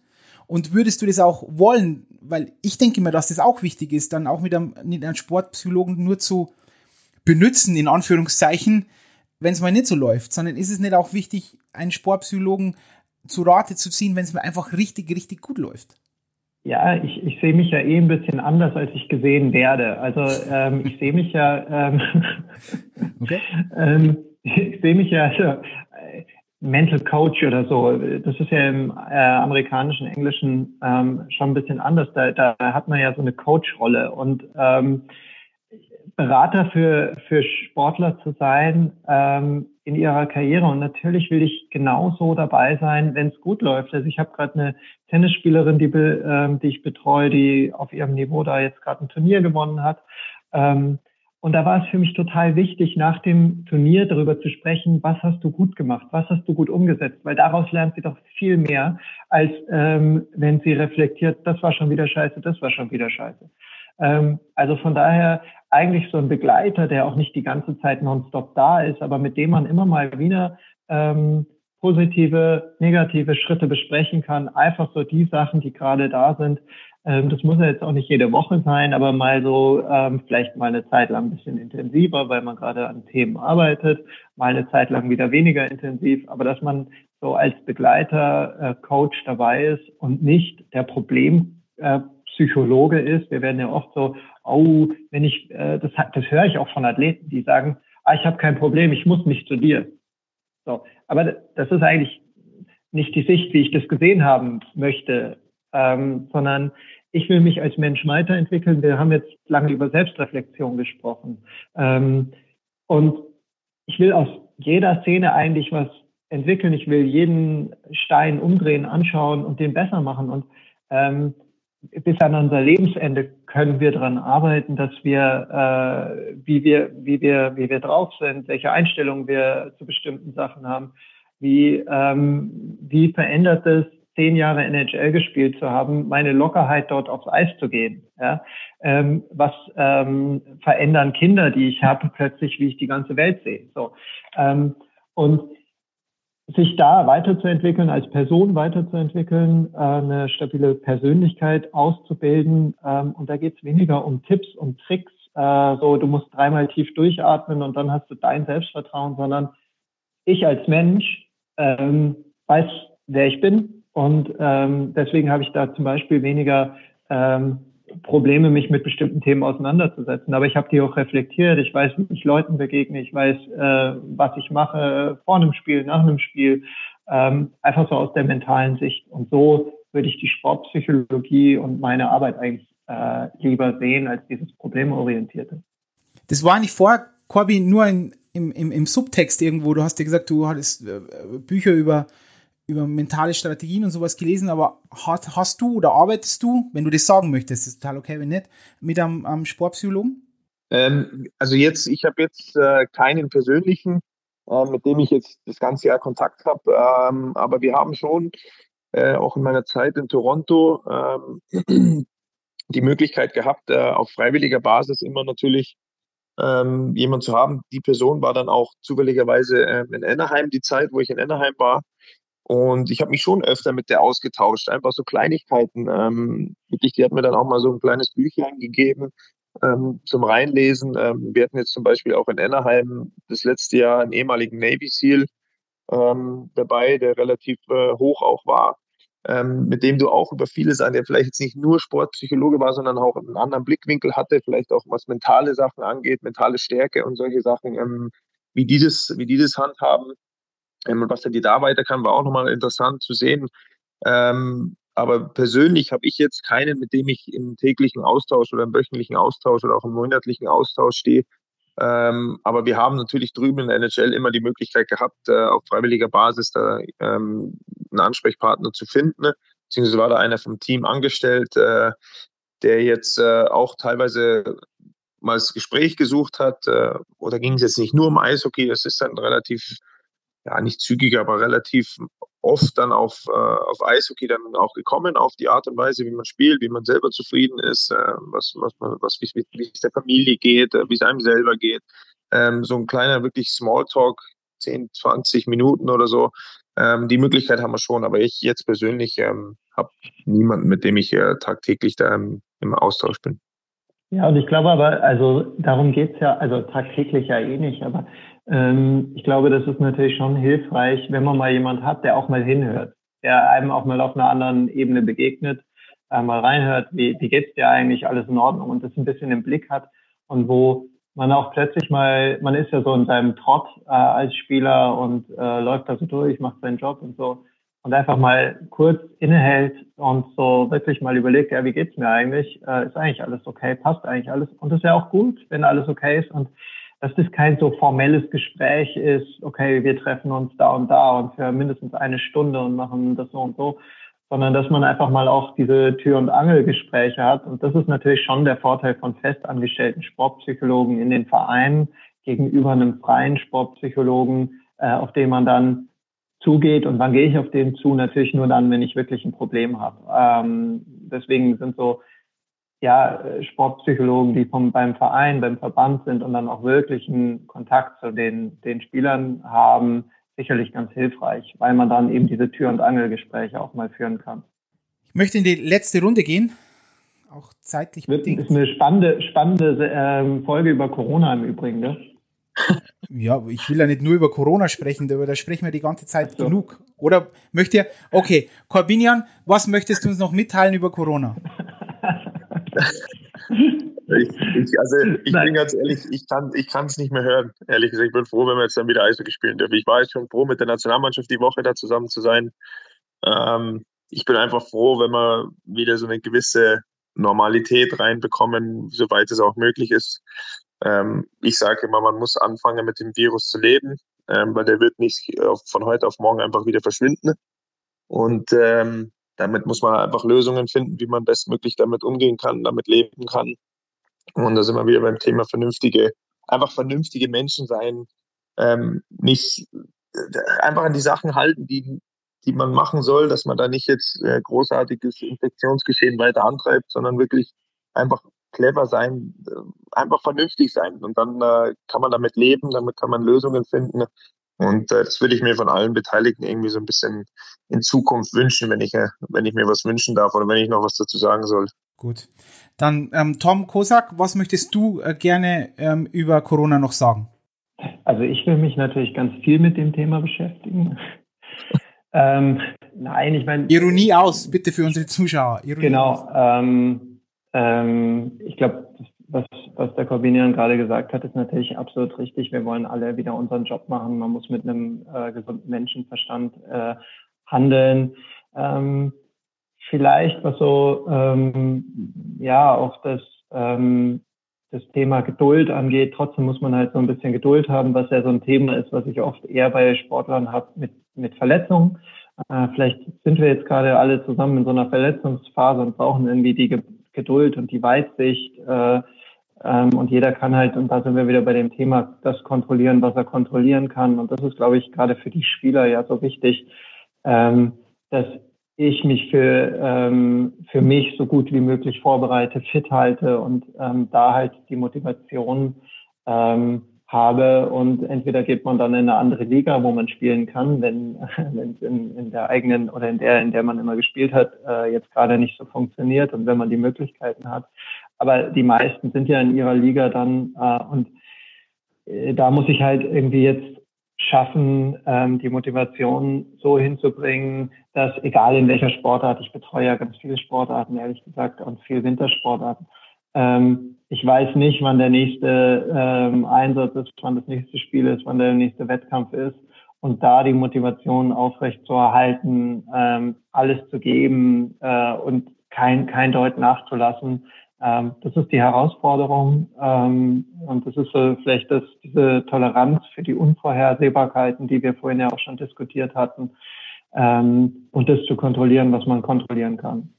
Und würdest du das auch wollen? Weil ich denke mir, dass das auch wichtig ist, dann auch mit einem, mit einem Sportpsychologen nur zu benutzen, in Anführungszeichen, wenn es mal nicht so läuft, sondern ist es nicht auch wichtig, einen Sportpsychologen zu Rate zu ziehen, wenn es mir einfach richtig, richtig gut läuft? Ja, ich, ich sehe mich ja eh ein bisschen anders, als ich gesehen werde. Also ähm, ich sehe mich ja, ähm, <laughs> okay. ähm, ich sehe mich ja also, Mental Coach oder so. Das ist ja im äh, amerikanischen, englischen ähm, schon ein bisschen anders. Da, da hat man ja so eine Coach-Rolle und ähm, Berater für, für Sportler zu sein ähm, in ihrer Karriere. Und natürlich will ich genauso dabei sein, wenn es gut läuft. Also ich habe gerade eine Tennisspielerin, die, ähm, die ich betreue, die auf ihrem Niveau da jetzt gerade ein Turnier gewonnen hat. Ähm, Und da war es für mich total wichtig, nach dem Turnier darüber zu sprechen, was hast du gut gemacht, was hast du gut umgesetzt, weil daraus lernt sie doch viel mehr, als ähm, wenn sie reflektiert, das war schon wieder scheiße, das war schon wieder scheiße. Ähm, also von daher eigentlich so ein Begleiter, der auch nicht die ganze Zeit nonstop da ist, aber mit dem man immer mal wieder ähm, positive, negative Schritte besprechen kann. Einfach so die Sachen, die gerade da sind. Ähm, das muss ja jetzt auch nicht jede Woche sein, aber mal so ähm, vielleicht mal eine Zeit lang ein bisschen intensiver, weil man gerade an Themen arbeitet, mal eine Zeit lang wieder weniger intensiv, aber dass man so als Begleiter, äh, Coach dabei ist und nicht der Problempsychologe äh, ist. Wir werden ja oft so, oh, wenn ich, äh, das, das höre ich auch von Athleten, die sagen, ah, ich habe kein Problem, ich muss nicht zu dir. So, aber das ist eigentlich nicht die Sicht, wie ich das gesehen haben möchte, ähm, sondern ich will mich als Mensch weiterentwickeln. Wir haben jetzt lange über Selbstreflexion gesprochen. Ähm, und ich will aus jeder Szene eigentlich was entwickeln. Ich will jeden Stein umdrehen, anschauen und den besser machen. Und ähm, bis an unser Lebensende können wir daran arbeiten, dass wir, äh, wie wir, wie wir, wie wir drauf sind, welche Einstellungen wir zu bestimmten Sachen haben, wie, ähm, wie verändert es, zehn Jahre NHL gespielt zu haben, meine Lockerheit dort aufs Eis zu gehen. Ja? Ähm, was ähm, verändern Kinder, die ich habe, plötzlich, wie ich die ganze Welt sehe. So. Ähm, und sich da weiterzuentwickeln, als Person weiterzuentwickeln, äh, eine stabile Persönlichkeit auszubilden. Ähm, und da geht es weniger um Tipps und Tricks, äh, so du musst dreimal tief durchatmen und dann hast du dein Selbstvertrauen, sondern ich als Mensch ähm, weiß, wer ich bin. Und ähm, deswegen habe ich da zum Beispiel weniger Probleme, mich mit bestimmten Themen auseinanderzusetzen. Aber ich habe die auch reflektiert. Ich weiß, wie ich Leuten begegne. Ich weiß, äh, was ich mache vor einem Spiel, nach einem Spiel. Ähm, einfach so aus der mentalen Sicht. Und so würde ich die Sportpsychologie und meine Arbeit eigentlich äh, lieber sehen als dieses Problemorientierte. Das war nicht vor, Corby, nur ein, im, im, im Subtext irgendwo. Du hast ja gesagt, du hattest äh, Bücher über über mentale Strategien und sowas gelesen, aber hast, hast du oder arbeitest du, wenn du das sagen möchtest, ist total okay, wenn nicht, mit einem, einem Sportpsychologen? Ähm, also jetzt, ich habe jetzt äh, keinen persönlichen, äh, mit dem ich jetzt das ganze Jahr Kontakt habe, ähm, aber wir haben schon äh, auch in meiner Zeit in Toronto ähm, <clears throat> die Möglichkeit gehabt, äh, auf freiwilliger Basis immer natürlich ähm, jemand zu haben. Die Person war dann auch zufälligerweise äh, in Anaheim, die Zeit, wo ich in Anaheim war. Und ich habe mich schon öfter mit der ausgetauscht, einfach so Kleinigkeiten. Ähm, die hat mir dann auch mal so ein kleines Büchlein gegeben ähm, zum Reinlesen. Ähm, wir hatten jetzt zum Beispiel auch in Anaheim das letzte Jahr einen ehemaligen Navy SEAL ähm, dabei, der relativ äh, hoch auch war, ähm, mit dem du auch über viele Sachen, der vielleicht jetzt nicht nur Sportpsychologe war, sondern auch einen anderen Blickwinkel hatte, vielleicht auch was mentale Sachen angeht, mentale Stärke und solche Sachen, ähm, wie die das, wie die das handhaben ähm, was er die da weiter kann, war auch nochmal interessant zu sehen. Ähm, aber persönlich habe ich jetzt keinen, mit dem ich im täglichen Austausch oder im wöchentlichen Austausch oder auch im monatlichen Austausch stehe. Ähm, aber wir haben natürlich drüben in der NHL immer die Möglichkeit gehabt, äh, auf freiwilliger Basis da ähm, einen Ansprechpartner zu finden. Beziehungsweise war da einer vom Team angestellt, äh, der jetzt äh, auch teilweise mal das Gespräch gesucht hat. Äh, oder ging es jetzt nicht nur um Eishockey, das ist dann relativ ja nicht zügig, aber relativ oft dann auf, äh, auf Eishockey dann auch gekommen, auf die Art und Weise, wie man spielt, wie man selber zufrieden ist, äh, was, was was, wie, wie es der Familie geht, äh, wie es einem selber geht. Ähm, so ein kleiner wirklich Smalltalk, 10, 20 Minuten oder so. Ähm, die Möglichkeit haben wir schon, aber ich jetzt persönlich ähm, habe niemanden, mit dem ich äh, tagtäglich da im, im Austausch bin. Ja, und ich glaube aber, also darum geht's ja, also tagtäglich ja eh nicht, aber ähm, ich glaube, das ist natürlich schon hilfreich, wenn man mal jemand hat, der auch mal hinhört, der einem auch mal auf einer anderen Ebene begegnet, äh, mal reinhört, wie, wie geht's dir eigentlich, alles in Ordnung und das ein bisschen im Blick hat und wo man auch plötzlich mal, man ist ja so in seinem Trott äh, als Spieler und äh, läuft da so durch, macht seinen Job und so und einfach mal kurz innehält und so wirklich mal überlegt, ja, wie geht's mir eigentlich? Äh, ist eigentlich alles okay? Passt eigentlich alles? Und das ist ja auch gut, wenn alles okay ist und dass das kein so formelles Gespräch ist, okay, wir treffen uns da und da und für mindestens eine Stunde und machen das so und so, sondern dass man einfach mal auch diese Tür- und Angelgespräche hat. Und das ist natürlich schon der Vorteil von festangestellten Sportpsychologen in den Vereinen gegenüber einem freien Sportpsychologen, äh, auf den man dann zugeht. Und wann gehe ich auf den zu? Natürlich nur dann, wenn ich wirklich ein Problem habe. Ähm, deswegen sind so ja, Sportpsychologen, die vom, beim Verein, beim Verband sind und dann auch wirklich einen Kontakt zu den, den Spielern haben, sicherlich ganz hilfreich, weil man dann eben diese Tür- und Angelgespräche auch mal führen kann. Ich möchte in die letzte Runde gehen, auch zeitlich bedingt. Das ist eine spannende, spannende ähm, Folge über Corona im Übrigen, ne? <laughs> Ja, ich will ja nicht nur über Corona sprechen, aber da sprechen wir die ganze Zeit so. genug. Oder möchtet ihr, okay, Corbinian, was möchtest du uns noch mitteilen über Corona? <laughs> Ich, ich, also ich Nein. bin ganz ehrlich, ich kann ich es nicht mehr hören. Ehrlich gesagt, ich bin froh, wenn wir jetzt dann wieder Eishockey spielen dürfen. Ich war jetzt schon froh, mit der Nationalmannschaft die Woche da zusammen zu sein. Ähm, ich bin einfach froh, wenn wir wieder so eine gewisse Normalität reinbekommen, soweit es auch möglich ist. Ähm, ich sage immer, man muss anfangen, mit dem Virus zu leben, ähm, weil der wird nicht von heute auf morgen einfach wieder verschwinden. Und ähm, damit muss man einfach Lösungen finden, wie man bestmöglich damit umgehen kann, damit leben kann. Und da sind wir wieder beim Thema vernünftige, einfach vernünftige Menschen sein, ähm, nicht äh, einfach an die Sachen halten, die, die man machen soll, dass man da nicht jetzt äh, großartiges Infektionsgeschehen weiter antreibt, sondern wirklich einfach clever sein, äh, einfach vernünftig sein. Und dann äh, kann man damit leben, damit kann man Lösungen finden. Und äh, das würde ich mir von allen Beteiligten irgendwie so ein bisschen in Zukunft wünschen, wenn ich, äh, wenn ich mir was wünschen darf oder wenn ich noch was dazu sagen soll. Gut. Dann ähm, Tom Kosak, was möchtest du äh, gerne ähm, über Corona noch sagen? Also ich will mich natürlich ganz viel mit dem Thema beschäftigen. <laughs> ähm, nein, ich meine. Ironie aus, bitte für unsere Zuschauer. Ironie genau. Ähm, ähm, ich glaube, was, was der Corbinian gerade gesagt hat, ist natürlich absolut richtig. Wir wollen alle wieder unseren Job machen. Man muss mit einem äh, gesunden Menschenverstand äh, handeln. Ähm, vielleicht, was so ähm, ja auch das ähm, das Thema Geduld angeht, trotzdem muss man halt so ein bisschen Geduld haben, was ja so ein Thema ist, was ich oft eher bei Sportlern habe mit mit Verletzungen. Äh, vielleicht sind wir jetzt gerade alle zusammen in so einer Verletzungsphase und brauchen irgendwie die Geduld und die Weitsicht. Äh, und jeder kann halt, und da sind wir wieder bei dem Thema, das kontrollieren, was er kontrollieren kann. Und das ist, glaube ich, gerade für die Spieler ja so wichtig, ähm, dass ich mich für, ähm, für mich so gut wie möglich vorbereite, fit halte und ähm, da halt die Motivation ähm, habe und entweder geht man dann in eine andere Liga, wo man spielen kann, wenn <laughs> es in, in der eigenen oder in der, in der man immer gespielt hat, äh, jetzt gerade nicht so funktioniert und wenn man die Möglichkeiten hat. Aber die meisten sind ja in ihrer Liga dann äh, und äh, da muss ich halt irgendwie jetzt schaffen, ähm, die Motivation so hinzubringen, dass egal in welcher Sportart, ich betreue ja ganz viele Sportarten, ehrlich gesagt, und viel Wintersportarten. Ähm, ich weiß nicht, wann der nächste ähm, Einsatz ist, wann das nächste Spiel ist, wann der nächste Wettkampf ist. Und da die Motivation aufrecht zu erhalten, ähm, alles zu geben äh, und kein, kein Deut nachzulassen, das ist die Herausforderung ähm, und das ist so vielleicht das, diese Toleranz für die Unvorhersehbarkeiten, die wir vorhin ja auch schon diskutiert hatten ähm, und das zu kontrollieren, was man kontrollieren kann.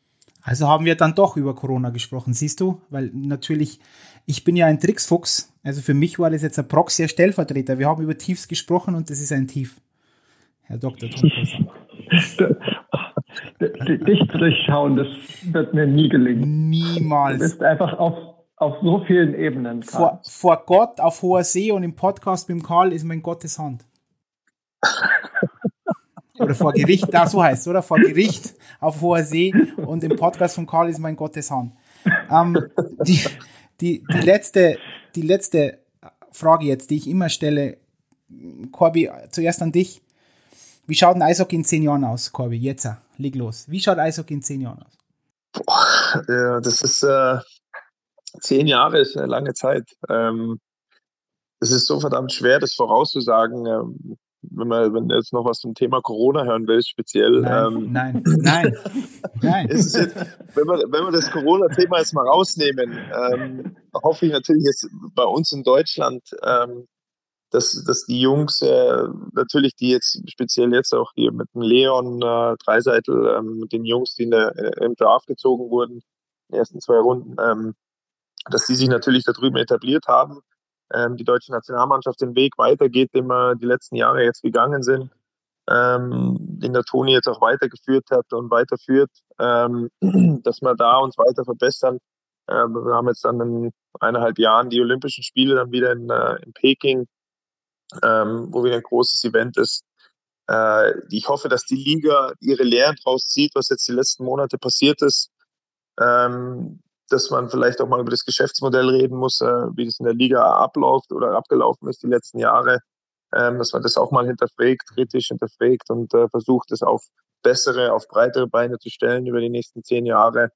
Also haben wir dann doch über Corona gesprochen, siehst du? Weil natürlich, ich bin ja ein Tricksfuchs. Also für mich war das jetzt ein Proxy Stellvertreter. Wir haben über Tiefs gesprochen und das ist ein Tief. Herr Dr. Tonkoser. <laughs> dich zu durchschauen, das wird mir nie gelingen. Niemals. Du bist einfach auf, auf so vielen Ebenen. Vor, vor, Gott, auf hoher See und im Podcast mit dem Karl ist mein Gottes Hand. <laughs> oder vor Gericht, da so heißt oder? Vor Gericht auf hoher See und im Podcast von Karl ist mein Gottes Hand. Ähm, die, die, die, letzte, die letzte Frage jetzt, die ich immer stelle, Corby, zuerst an dich. Wie schaut ein Eishockey in zehn Jahren aus, Corby? Jetzt, leg los. Wie schaut Eishockey in zehn Jahren aus? Boah, <laughs> ja, das ist äh, zehn Jahre ist eine lange Zeit. Ähm, es ist so verdammt schwer, das vorauszusagen. Ähm, wenn man wenn jetzt noch was zum Thema Corona hören willst, speziell. Nein, ähm, nein, <laughs> nein. nein. Jetzt, wenn, wir, wenn wir das Corona-Thema jetzt mal rausnehmen, ähm, hoffe ich natürlich jetzt bei uns in Deutschland, ähm, dass, dass die Jungs äh, natürlich, die jetzt speziell jetzt auch hier mit dem Leon äh, Dreiseitel, ähm, mit den Jungs, die in der, äh, im Draft gezogen wurden, in den ersten zwei Runden, ähm, dass die sich natürlich da drüben etabliert haben. Ähm, die deutsche Nationalmannschaft den Weg weitergeht, den wir die letzten Jahre jetzt gegangen sind, ähm, den der Toni jetzt auch weitergeführt hat und weiterführt, ähm, <clears throat> dass wir da uns weiter verbessern. Ähm, wir haben jetzt dann in eineinhalb Jahren die Olympischen Spiele dann wieder in, äh, in Peking ähm, wo wieder ein großes Event ist. Äh, ich hoffe, dass die Liga ihre Lehren draus zieht, was jetzt die letzten Monate passiert ist. Ähm, dass man vielleicht auch mal über das Geschäftsmodell reden muss, äh, wie das in der Liga abläuft oder abgelaufen ist die letzten Jahre. Ähm, dass man das auch mal hinterfragt, kritisch hinterfragt und äh, versucht, es auf bessere, auf breitere Beine zu stellen über die nächsten zehn Jahre.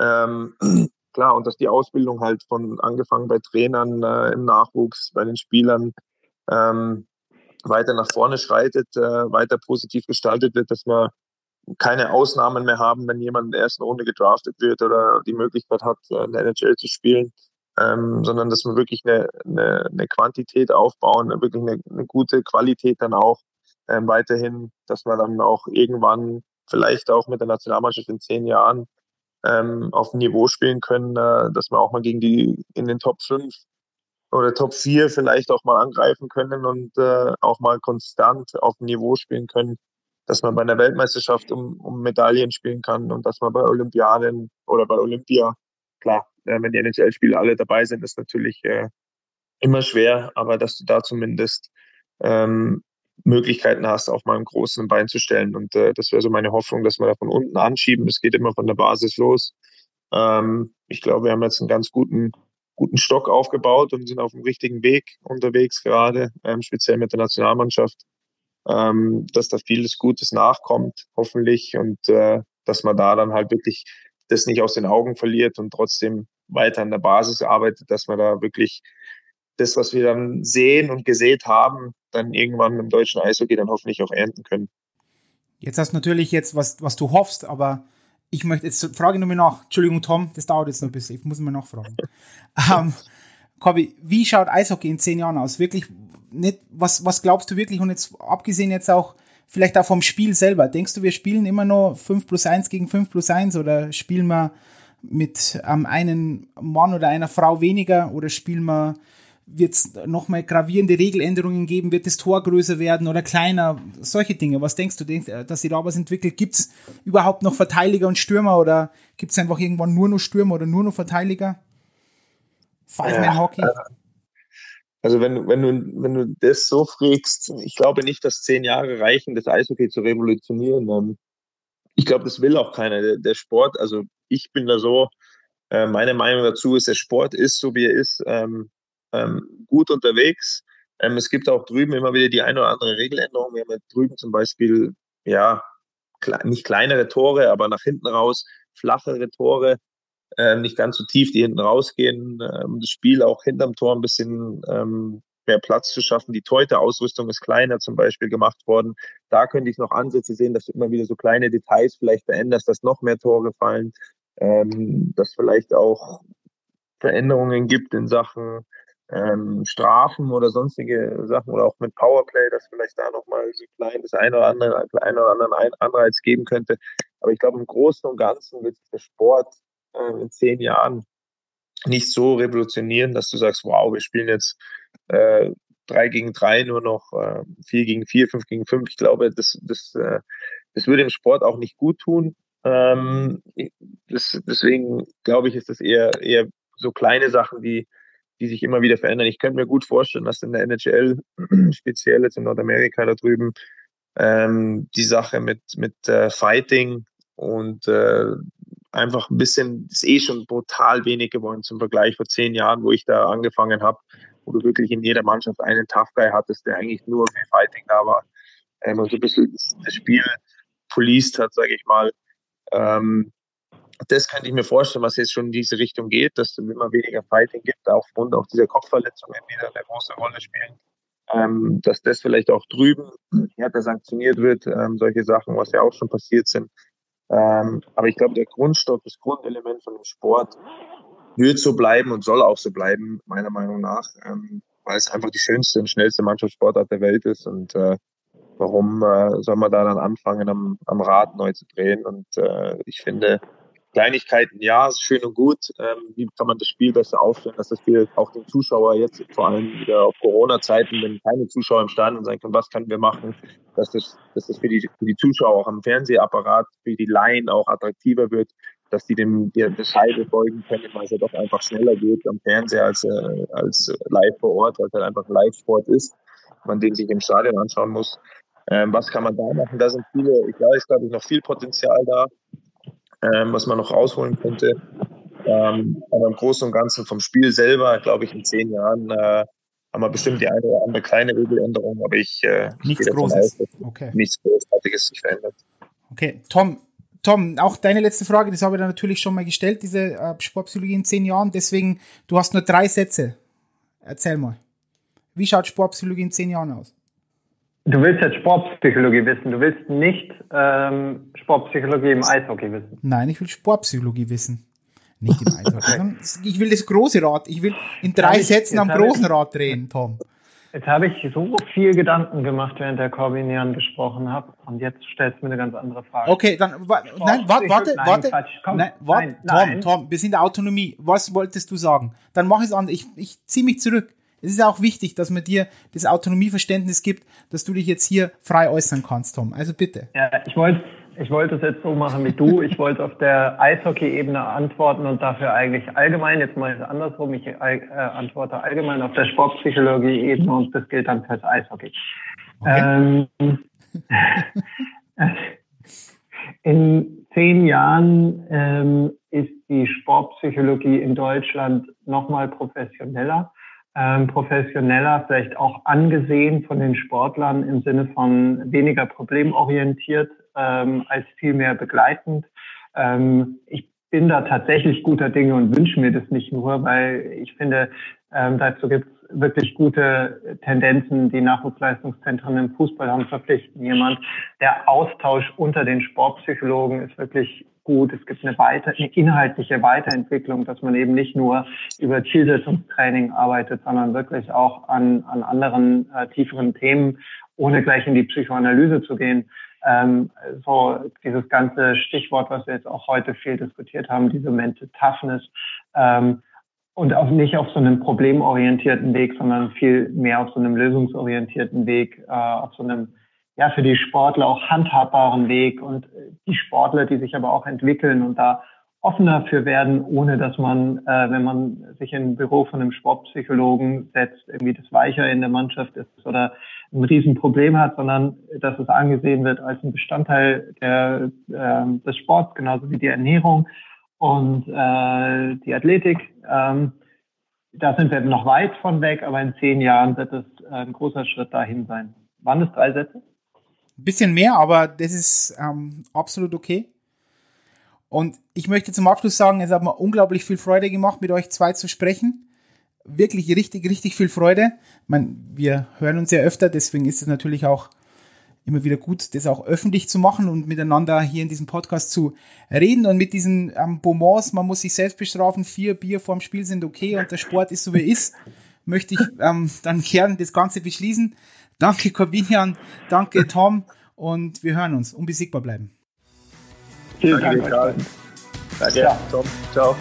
Ähm, <clears throat> klar, und dass die Ausbildung halt von angefangen bei Trainern äh, im Nachwuchs, bei den Spielern, ähm, weiter nach vorne schreitet, äh, weiter positiv gestaltet wird, dass wir keine Ausnahmen mehr haben, wenn jemand in der ersten Runde gedraftet wird oder die Möglichkeit hat, äh, in der NHL zu spielen, ähm, sondern dass wir wirklich eine, eine, eine Quantität aufbauen, wirklich eine, eine, gute Qualität dann auch ähm, weiterhin, dass wir dann auch irgendwann vielleicht auch mit der Nationalmannschaft in zehn Jahren ähm, auf dem Niveau spielen können, äh, dass wir auch mal gegen die in den Top 5 oder Top 4 vielleicht auch mal angreifen können und äh, auch mal konstant auf dem Niveau spielen können, dass man bei einer Weltmeisterschaft um, um Medaillen spielen kann und dass man bei Olympiaden oder bei Olympia, klar, äh, wenn die NHL-Spiele alle dabei sind, ist natürlich äh, immer schwer, aber dass du da zumindest ähm, Möglichkeiten hast, auch mal einen großen Bein zu stellen. Und äh, das wäre so meine Hoffnung, dass wir da von unten anschieben. Es geht immer von der Basis los. Ähm, ich glaube, wir haben jetzt einen ganz guten guten Stock aufgebaut und sind auf dem richtigen Weg unterwegs gerade, ähm, speziell mit der Nationalmannschaft, ähm, dass da vieles Gutes nachkommt, hoffentlich, und äh, dass man da dann halt wirklich das nicht aus den Augen verliert und trotzdem weiter an der Basis arbeitet, dass man da wirklich das, was wir dann sehen und gesät haben, dann irgendwann im deutschen Eishockey dann hoffentlich auch ernten können. Jetzt hast du natürlich jetzt, was, was du hoffst, aber ich möchte jetzt frage ich nochmal nach. Entschuldigung, Tom, das dauert jetzt noch ein bisschen. Ich muss mal nachfragen. ähm, Kobi, wie schaut Eishockey in zehn Jahren aus? Wirklich, nicht, was, was glaubst du wirklich? Und jetzt abgesehen jetzt auch, vielleicht auch vom Spiel selber. Denkst du, wir spielen immer nur 5 plus 1 gegen 5 plus 1 oder spielen wir mit ähm, einem Mann oder einer Frau weniger oder spielen wir wird es nochmal gravierende Regeländerungen geben? Wird das Tor größer werden oder kleiner? Solche Dinge. Was denkst du, äh, dass sich da was entwickelt? Gibt es überhaupt noch Verteidiger und Stürmer oder gibt es einfach irgendwann nur noch Stürmer oder nur noch Verteidiger? Five-Man-Hockey? Also wenn, wenn, du, wenn du das so fragst, ich glaube nicht, dass zehn Jahre reichen, das Eishockey zu revolutionieren. Ähm, ich glaube, das will auch keiner. Der, Sport, also ich bin da so, äh, meine Meinung dazu ist, der Sport ist so, wie er ist. Ähm, ähm, gut unterwegs. Ähm, es gibt auch drüben immer wieder die eine oder andere Regeländerung. Wir haben ja drüben zum Beispiel, ja, nicht kleinere Tore, aber nach hinten raus flachere Tore, äh, nicht ganz so tief, die hinten rausgehen, äh, um das Spiel auch hinterm Tor ein bisschen ähm, mehr Platz zu schaffen. Die Teute-Ausrüstung ist kleiner zum Beispiel gemacht worden. Da könnte ich noch Ansätze sehen, dass du immer wieder so kleine Details vielleicht veränderst, dass noch mehr Tore fallen, ähm, dass vielleicht auch Veränderungen gibt in Sachen ähm, Strafen oder sonstige Sachen oder auch mit Powerplay, dass vielleicht da nochmal so klein das eine oder andere, ein oder anderen Anreiz geben könnte. Aber ich glaube, im Großen und Ganzen wird der Sport äh, in zehn Jahren nicht so revolutionieren, dass du sagst, wow, wir spielen jetzt äh, drei gegen drei nur noch, äh, vier gegen vier, fünf gegen fünf. Ich glaube, das, das, äh, das würde dem Sport auch nicht gut tun. Ähm, das, deswegen glaube ich, ist das eher, eher so kleine Sachen wie die sich immer wieder verändern. Ich könnte mir gut vorstellen, dass in der NHL, <clears throat> speziell jetzt in Nordamerika da drüben, ähm, die Sache mit, mit äh, Fighting und äh, einfach ein bisschen, ist eh schon brutal wenig geworden zum Vergleich vor zehn Jahren, wo ich da angefangen habe, wo du wirklich in jeder Mannschaft einen Tough Guy hattest, der eigentlich nur für Fighting da war ähm, und so ein bisschen das Spiel policed hat, sage ich mal. Ähm, das könnte ich mir vorstellen, was jetzt schon in diese Richtung geht, dass es immer weniger Fighting gibt, aufgrund auch dieser Kopfverletzungen wieder eine große Rolle spielen. Ähm, dass das vielleicht auch drüben härter sanktioniert wird, ähm, solche Sachen, was ja auch schon passiert sind. Ähm, aber ich glaube, der Grundstoff, das Grundelement von dem Sport wird so bleiben und soll auch so bleiben, meiner Meinung nach. Ähm, weil es einfach die schönste und schnellste Mannschaftssportart der Welt ist. Und äh, warum äh, soll man da dann anfangen, am, am Rad neu zu drehen? Und äh, ich finde, Kleinigkeiten, ja, ist schön und gut. Ähm, wie kann man das Spiel besser aufstellen, dass das für auch den Zuschauer jetzt vor allem wieder auf Corona-Zeiten, wenn keine Zuschauer im Stadion sein können, was können wir machen, dass das, dass das für, die, für die Zuschauer auch am Fernsehapparat, für die Laien auch attraktiver wird, dass die dem der, Scheibe folgen können, weil es ja doch einfach schneller geht am Fernseher als, äh, als live vor Ort, weil es halt einfach Live-Sport ist, man den sich im Stadion anschauen muss. Ähm, was kann man da machen? Da sind viele, ich weiß, glaube ich, noch viel Potenzial da ähm, was man noch rausholen könnte. Ähm, aber im Großen und Ganzen vom Spiel selber, glaube ich, in zehn Jahren äh, haben wir bestimmt die eine oder andere kleine Regeländerung, aber ich äh, nichts Großes. Aus, okay. nichts Großartiges sich verändert. Okay, Tom, Tom, auch deine letzte Frage, das habe ich dann natürlich schon mal gestellt, diese äh, Sportpsychologie in zehn Jahren. Deswegen, du hast nur drei Sätze. Erzähl mal. Wie schaut Sportpsychologie in zehn Jahren aus? Du willst jetzt Sportpsychologie wissen. Du willst nicht ähm, Sportpsychologie im Eishockey wissen. Nein, ich will Sportpsychologie wissen. Nicht im <laughs> Eishockey. ich will das große Rad. Ich will in drei ich, Sätzen am großen ich, Rad drehen, Tom. Jetzt habe ich so viel Gedanken gemacht, während der Corbinian gesprochen hat. Und jetzt stellst du mir eine ganz andere Frage. Okay, dann wa nein, warte, warte, nein, warte. Komm, nein, warte, nein, Tom, nein. Tom, wir sind in der Autonomie. Was wolltest du sagen? Dann mach es an. Ich, ich ziehe mich zurück. Es ist auch wichtig, dass man dir das Autonomieverständnis gibt, dass du dich jetzt hier frei äußern kannst, Tom. Also bitte. Ja, ich wollte ich wollte es jetzt so machen wie du. <laughs> Ich wollte auf der Eishockey-Ebene antworten und dafür eigentlich allgemein, jetzt mal es andersrum, ich äh, antworte allgemein auf der Sportpsychologie-Ebene und das gilt dann fürs Eishockey. Okay. Ähm, <laughs> in zehn Jahren ähm, ist die Sportpsychologie in Deutschland nochmal professioneller ähm, professioneller, vielleicht auch angesehen von den Sportlern im Sinne von weniger problemorientiert ähm, als vielmehr begleitend. Ähm, ich bin da tatsächlich guter Dinge und wünsche mir das nicht nur, weil ich finde, ähm, dazu gibt es wirklich gute Tendenzen. Die Nachwuchsleistungszentren im Fußball haben verpflichten jemand. Der Austausch unter den Sportpsychologen ist wirklich gut. Es gibt eine, weiter, eine inhaltliche Weiterentwicklung, dass man eben nicht nur über Zielsetzungstraining arbeitet, sondern wirklich auch an, an anderen äh, tieferen Themen, ohne gleich in die Psychoanalyse zu gehen. Ähm, so dieses ganze Stichwort, was wir jetzt auch heute viel diskutiert haben, diese Mental Toughness, ähm, und auch nicht auf so einem problemorientierten Weg, sondern viel mehr auf so einem lösungsorientierten Weg, äh, auf so einem ja, für die Sportler auch handhabbaren Weg und äh, die Sportler, die sich aber auch entwickeln und da offener für werden, ohne dass man, äh, wenn man sich in ein Büro von einem Sportpsychologen setzt, irgendwie das Weicher in der Mannschaft ist oder ein Riesenproblem hat, sondern dass es angesehen wird als ein Bestandteil der, äh, des Sports, genauso wie die Ernährung und äh, die Athletik. Ähm, da sind wir noch weit von weg, aber in zehn Jahren wird es ein großer Schritt dahin sein. Waren das drei Sätze? Bisschen mehr, aber das ist ähm, absolut okay. Und ich möchte zum Abschluss sagen, es hat mir unglaublich viel Freude gemacht, mit euch zwei zu sprechen. Wirklich richtig, richtig viel Freude. Ich meine, wir hören uns ja öfter, deswegen ist es natürlich auch immer wieder gut, das auch öffentlich zu machen und miteinander hier in diesem Podcast zu reden und mit diesen ähm, Bonbons, man muss sich selbst bestrafen, vier Bier vorm Spiel sind okay und der Sport ist so wie er ist, möchte ich ähm, dann gern das Ganze beschließen. Danke Corbinian, danke Tom und wir hören uns. Unbesiegbar bleiben. Vielen Dank. Danke, Danke Tom. Ciao.